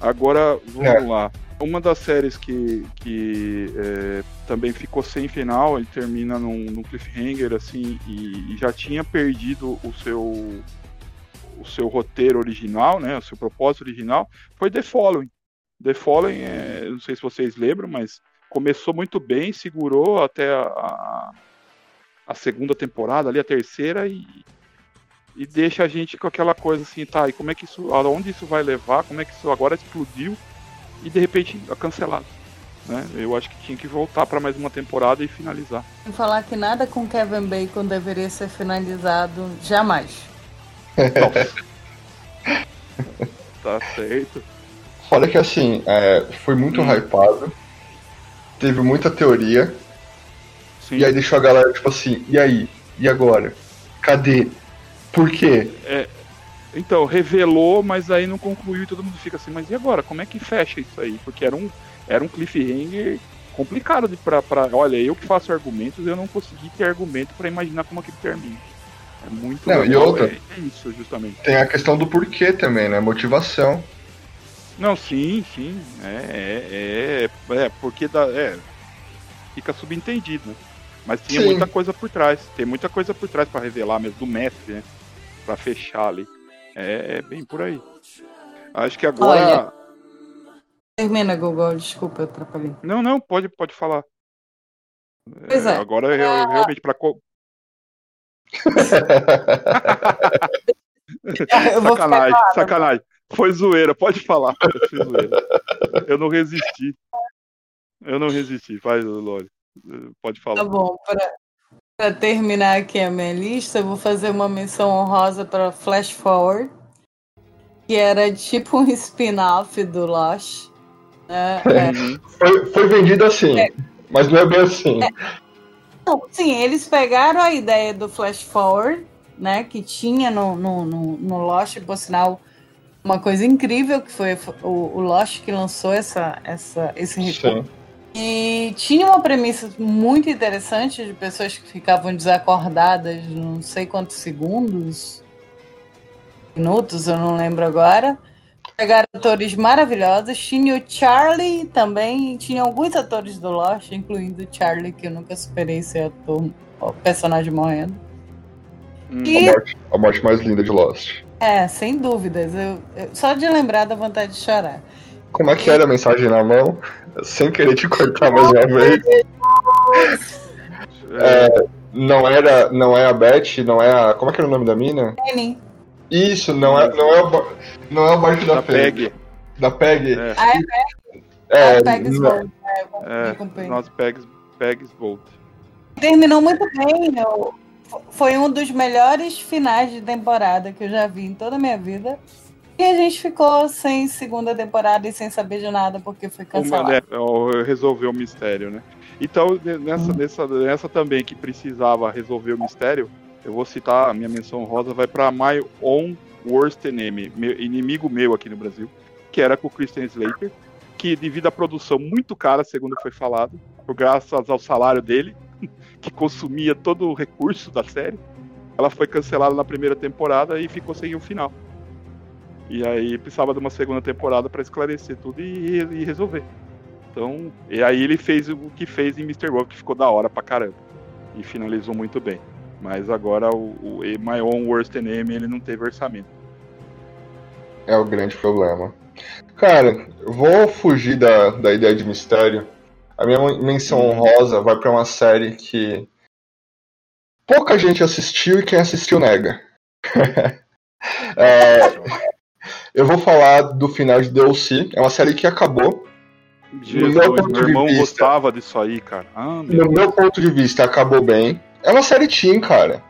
Agora, vamos É. lá. Uma das séries que, que é, também ficou sem final, ele termina num, num cliffhanger, assim, e, e já tinha perdido o seu o seu roteiro original, né, o seu propósito original, foi The Following. The Following, é, não sei se vocês lembram, mas começou muito bem, segurou até a, a, a segunda temporada, ali a terceira, e, e deixa a gente com aquela coisa assim, tá, e como é que isso, aonde isso vai levar, como é que isso agora explodiu, e de repente é cancelado. Né? Eu acho que tinha que voltar para mais uma temporada e finalizar. Sem falar que nada com Kevin Bacon deveria ser finalizado jamais. [LAUGHS] Tá certo. Olha que assim, é, foi muito Hum. hypado, teve muita teoria, Sim. e aí deixou a galera tipo assim, e aí? E agora? Cadê? Por quê? Então, revelou, mas aí não concluiu e todo mundo fica assim, mas e agora? Como é que fecha isso aí? Porque era um, era um cliffhanger complicado de pra, pra. Olha, eu que faço argumentos, eu não consegui ter argumento pra imaginar como aquilo termina. É muito Não, e legal, outra? É, é isso, justamente. Tem a questão do porquê também, né? Motivação. Não, sim, sim. É, é, é, é porque dá, é, fica subentendido, né? Mas tinha Sim. muita coisa por trás. Tem muita coisa por trás pra revelar mesmo, do mestre, né? Pra fechar ali. É, é bem por aí. Acho que agora. Olha. Termina, Google, desculpa, eu atrapalhei. Não, não, pode, pode falar. Pois é. Agora eu, realmente [LAUGHS] ficar sacanagem, sacanagem. Foi zoeira, pode falar. Foi zoeira. Eu não resisti. Eu não resisti. Vai, Lore. Pode falar. Tá bom, pra terminar aqui a minha lista, eu vou fazer uma menção honrosa para Flash Forward, que era tipo um [LAUGHS] spin-off do Lost. Né? É, Uhum. Foi, foi vendido assim, mas não é bem assim. Não, sim, eles pegaram a ideia do Flash Forward, né, que tinha no, no, no, no Lost, por sinal, uma coisa incrível, que foi o, o Lost que lançou essa, essa, esse recurso. E tinha uma premissa muito interessante de pessoas que ficavam desacordadas não sei quantos segundos, minutos, eu não lembro agora. Pegaram atores maravilhosos. Tinha o Charlie também. Tinha alguns atores do Lost, incluindo o Charlie, que eu nunca superei ser ator, o personagem morrendo. Hum. A E, morte, a morte mais linda de Lost. é, sem dúvidas. Eu, eu- só de lembrar da vontade de chorar. Como é que era a mensagem na mão? Sem querer te cortar mais uma vez. É, Não era, não é a Beth, não é a. Como é que era o nome da mina? Penny. Isso, não é, não é, o, não é o barco da, da Peg. PEG. Da Peg. É, Ah, É, não- Gold. É, eu confundi é, com o Penny. nós PEGs, PEGs Bolt. Terminou muito bem. eu- fo- foi um dos melhores finais de temporada que eu já vi em toda a minha vida. E a gente ficou sem segunda temporada e sem saber de nada porque foi cancelado. resolveu o mistério, né? Então, ne- nessa, Hum. nessa, nessa também que precisava resolver o mistério, eu vou citar, a minha menção rosa vai para My Own Worst Enemy, meu, inimigo meu aqui no Brasil, que era com o Christian Slater, que devido à produção muito cara, segundo foi falado, por graças ao salário dele, [LAUGHS] que consumia todo o recurso da série, ela foi cancelada na primeira temporada e ficou sem o final. E aí precisava de uma segunda temporada para esclarecer tudo e, e resolver. Então, e aí ele fez o que fez em Mr. Robot, que ficou da hora pra caramba. E finalizou muito bem. Mas agora o, o My Own Worst Enemy ele não teve orçamento. É o grande problema. Cara, vou fugir da, da ideia de mistério. A minha menção honrosa vai pra uma série que pouca gente assistiu e quem assistiu nega. [LAUGHS] É, eu vou falar do final de DLC. É uma série que acabou. Jesus, meu meu, ponto de irmão vista- gostava disso aí, cara. Ah, meu No meu ponto de vista, acabou bem. É uma série teen, cara.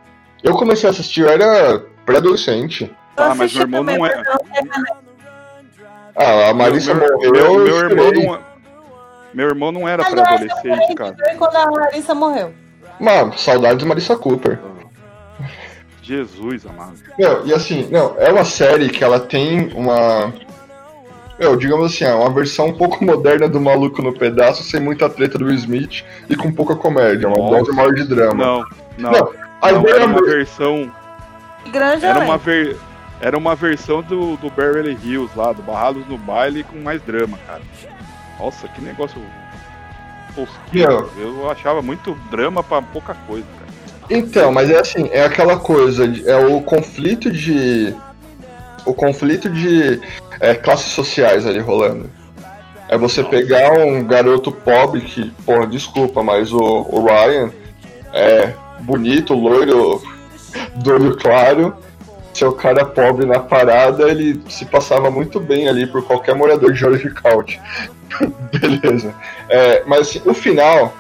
Eu comecei a assistir, eu era pré-adolescente. Ah, mas meu irmão não é. Ah, a Marissa meu, morreu. meu, eu meu irmão não, meu irmão não era Mas pra eu acho que adolescente, eu cara. quando a Larissa morreu. Mano, saudades de Marissa Cooper. Jesus, amado. Meu, e assim, não, é uma série que ela tem uma. Meu, digamos assim, é uma versão um pouco [LAUGHS] moderna do Maluco no Pedaço, sem muita treta do Will Smith e com pouca comédia, uma dose maior de drama. Não, não. Não, a não, era é uma versão. Grande Era elenco. uma, ver, era uma versão do, do Beverly Hills lá, do Barrados no Baile com mais drama, cara. Nossa, que negócio. tosquinho. Eu achava muito drama pra pouca coisa. Então, mas é assim, é aquela coisa, é o conflito de. O conflito de é, classes sociais ali rolando. É você pegar um garoto pobre que, porra, desculpa, mas o, o Ryan é bonito, loiro, [LAUGHS] do olho claro. Seu cara pobre na parada, ele se passava muito bem ali por qualquer morador de George Couch. [LAUGHS] Beleza. É, mas assim, o final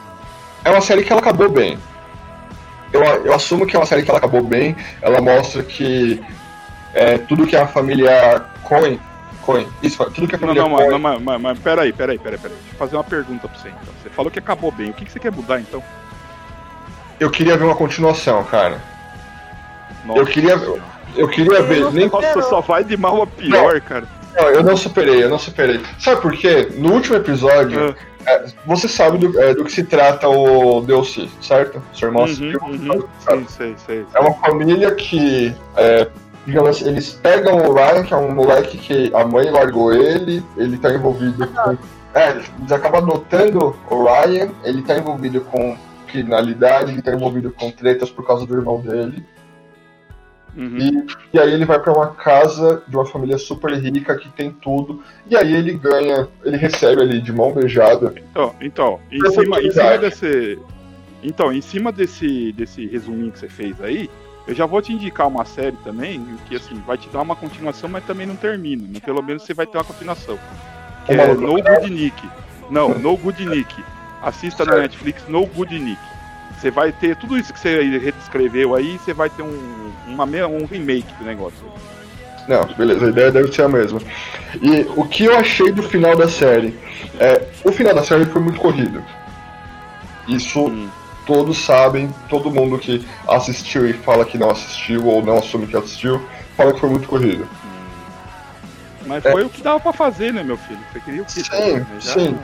é uma série que ela acabou bem eu, eu assumo que é uma série que ela acabou bem. Ela mostra que é, tudo que a família Coen. Coen, isso, tudo que a Não, família não, mas, Coen. não, mas, mas, mas peraí, peraí, peraí, peraí. Deixa eu fazer uma pergunta pra você então. Você falou que acabou bem. O que, que você quer mudar então? Eu queria ver uma continuação, cara. Nossa, Eu queria, eu queria ver. Nem, Nossa, só vai de mal a pior, cara. não, eu não superei, eu não superei. Sabe por quê? No último episódio, Ah. é, você sabe do, é, do que se trata o DLC, certo? Seu irmão Uhum, uhum. sabe? Sim, sei, sei. É uma família que, é, digamos assim, eles pegam o Ryan, que é um moleque que a mãe largou ele, ele tá envolvido com. É, eles acabam adotando o Ryan, ele tá envolvido com criminalidade, ele tá envolvido com tretas por causa do irmão dele. Uhum. E, e aí ele vai pra uma casa de uma família super rica que tem tudo. E aí ele ganha, ele recebe ali de mão beijada. Então, então, em cima, em cima desse. Então, em cima desse, desse resuminho que você fez aí, eu já vou te indicar uma série também, que assim, vai te dar uma continuação, mas também não termina. Mas pelo menos você vai ter uma continuação. Que é No Good Nick. Não, No Good Nick. Assista na. Netflix No Good Nick. Você vai ter tudo isso que você redescreveu aí, você vai ter um, uma, um remake do negócio. Não, beleza, a ideia deve ser a mesma. E o que eu achei do final da série? É, o final da série foi muito corrido. Isso Hum. todos sabem, todo mundo que assistiu e fala que não assistiu ou não assume que assistiu, fala que foi muito corrido. Mas foi o que dava pra fazer, né, meu filho? Você queria o quê? Sim, né? Já- sim.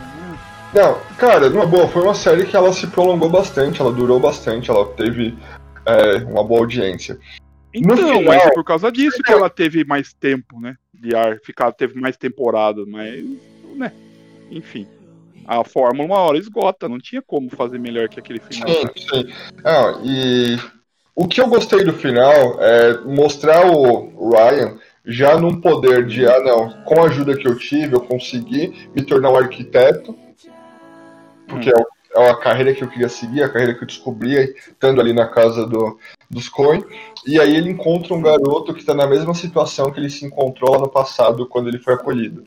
Não, cara, numa boa, foi uma série que ela se prolongou bastante, ela durou bastante, ela teve é, uma boa audiência. Então, final- mas é por causa disso que ela teve mais tempo, né? De ar, ficar, teve mais temporada, mas, né? Enfim. A fórmula uma hora esgota, não tinha como fazer melhor que aquele final. Sim, sim. Ah, e o que eu gostei do final é mostrar o Ryan já num poder de, ah não, com a ajuda que eu tive, eu consegui me tornar um arquiteto, porque é, o- é a carreira que eu queria seguir, a carreira que eu descobri estando ali na casa do, dos Coen. E aí ele encontra um garoto que está na mesma situação que ele se encontrou lá no passado, quando ele foi acolhido.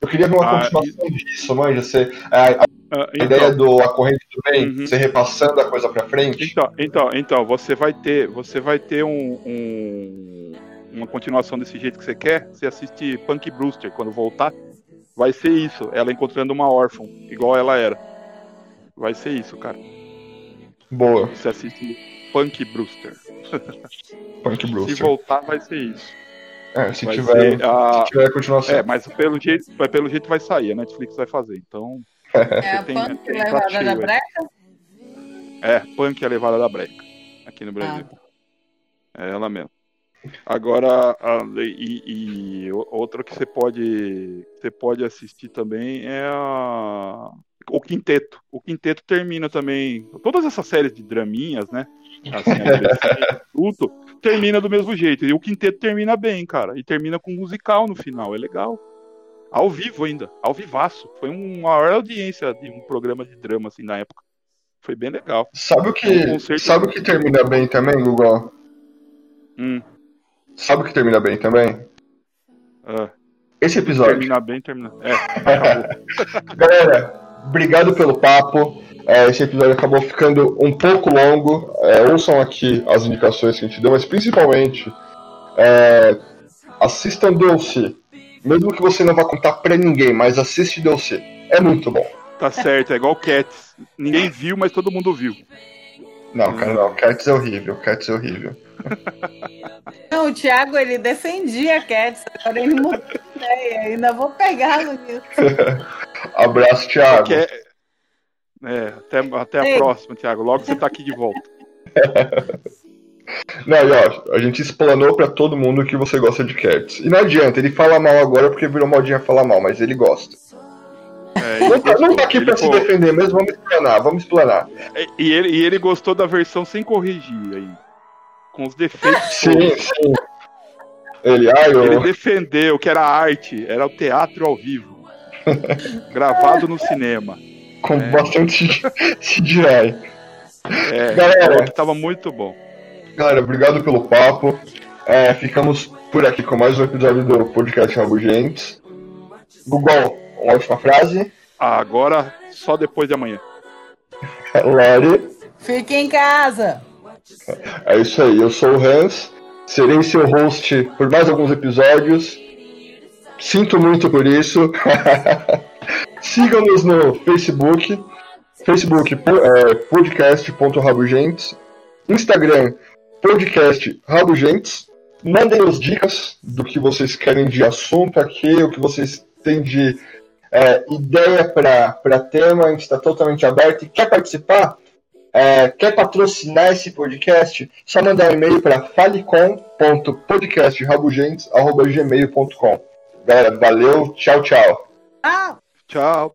Eu queria ver uma Ah, continuação disso, manja, você, a, a Ah, ideia então, do A Corrente do Bem, Uhum. você repassando a coisa pra frente. então, então, então, você vai ter, você vai ter um, um- uma continuação desse jeito que você quer. Você assiste Punk Brewster quando voltar, vai ser isso. Ela encontrando uma órfã, igual ela era. Vai ser isso, cara. Boa, Você assiste Punk Brewster. [LAUGHS] Punk Se Brewster. voltar, vai ser isso. É, se vai tiver, ser a- se tiver a continuação. É, mas pelo jeito, pelo jeito vai sair, a Netflix vai fazer. Então, [LAUGHS] É a tem- punk tem levada da aí. breca? é, Punk é a levada da breca aqui no Brasil. É ela mesmo. Agora, a- e, e outra que você pode, você pode assistir também é a, o Quinteto. O Quinteto termina também. Todas essas séries de draminhas, né? Assim, [LAUGHS] tudo, termina do mesmo jeito. E o Quinteto termina bem, cara. E termina com um musical no final. É legal. Ao vivo ainda, ao vivaço. Foi uma maior audiência de um programa de drama assim na época. Foi bem legal. Sabe o É um que, sabe o que termina bem também, Google? Hum, Sabe o que termina bem também? ah, Esse episódio. termina bem, termina. É. [LAUGHS] Galera, obrigado pelo papo. É, esse episódio acabou ficando um pouco longo. É, ouçam aqui as indicações que a gente deu, mas principalmente é, assistam Dulce. Mesmo que você não vá contar pra ninguém, mas assiste DLC. É muito bom. Tá certo, é igual Cats. Ninguém viu, mas todo mundo viu. Não, cara, não. Cats é horrível. Cats é horrível. Não, o Thiago, ele defendia a Cats, agora ele mudou de ideia. Ainda vou pegá-lo nisso. [LAUGHS] Abraço, Thiago. É... é, até, até a próxima, Thiago. Logo você tá aqui de volta. [LAUGHS] Não, e ó, a gente explanou pra todo mundo que você gosta de Cats. E não adianta, ele fala mal agora porque virou modinha falar mal, mas ele gosta. É, Não ele tá, não gostou. tá aqui pra se defender mesmo, vamos explanar, vamos explanar. E ele, e ele gostou da versão sem corrigir aí. Com os defeitos. Sim, sim. Ele, ai, Ele eu. defendeu que era arte, era o teatro ao vivo. gravado no cinema. Com bastante [LAUGHS] CGI. É, Galera. falou que tava muito bom. Galera, obrigado pelo papo. É, ficamos por aqui com mais um episódio do podcast Rabugentes. Google, uma última frase. Agora, só depois de amanhã. [LAUGHS] Lore, Fique em casa. É isso aí. Eu sou o Hans. Serei seu host por mais alguns episódios. Sinto muito por isso. [LAUGHS] Sigam-nos no Facebook. Facebook é, podcast.rabugentes. Instagram podcast Rabugentes. Mandem-nos dicas do que vocês querem de assunto aqui, o que vocês têm de é, ideia para tema. A gente está totalmente aberto. E quer participar? É, quer patrocinar esse podcast? Só mandar um e-mail para falecom.podcastrabugentes.gmail.com Galera, valeu, tchau, tchau. Ah! Tchau.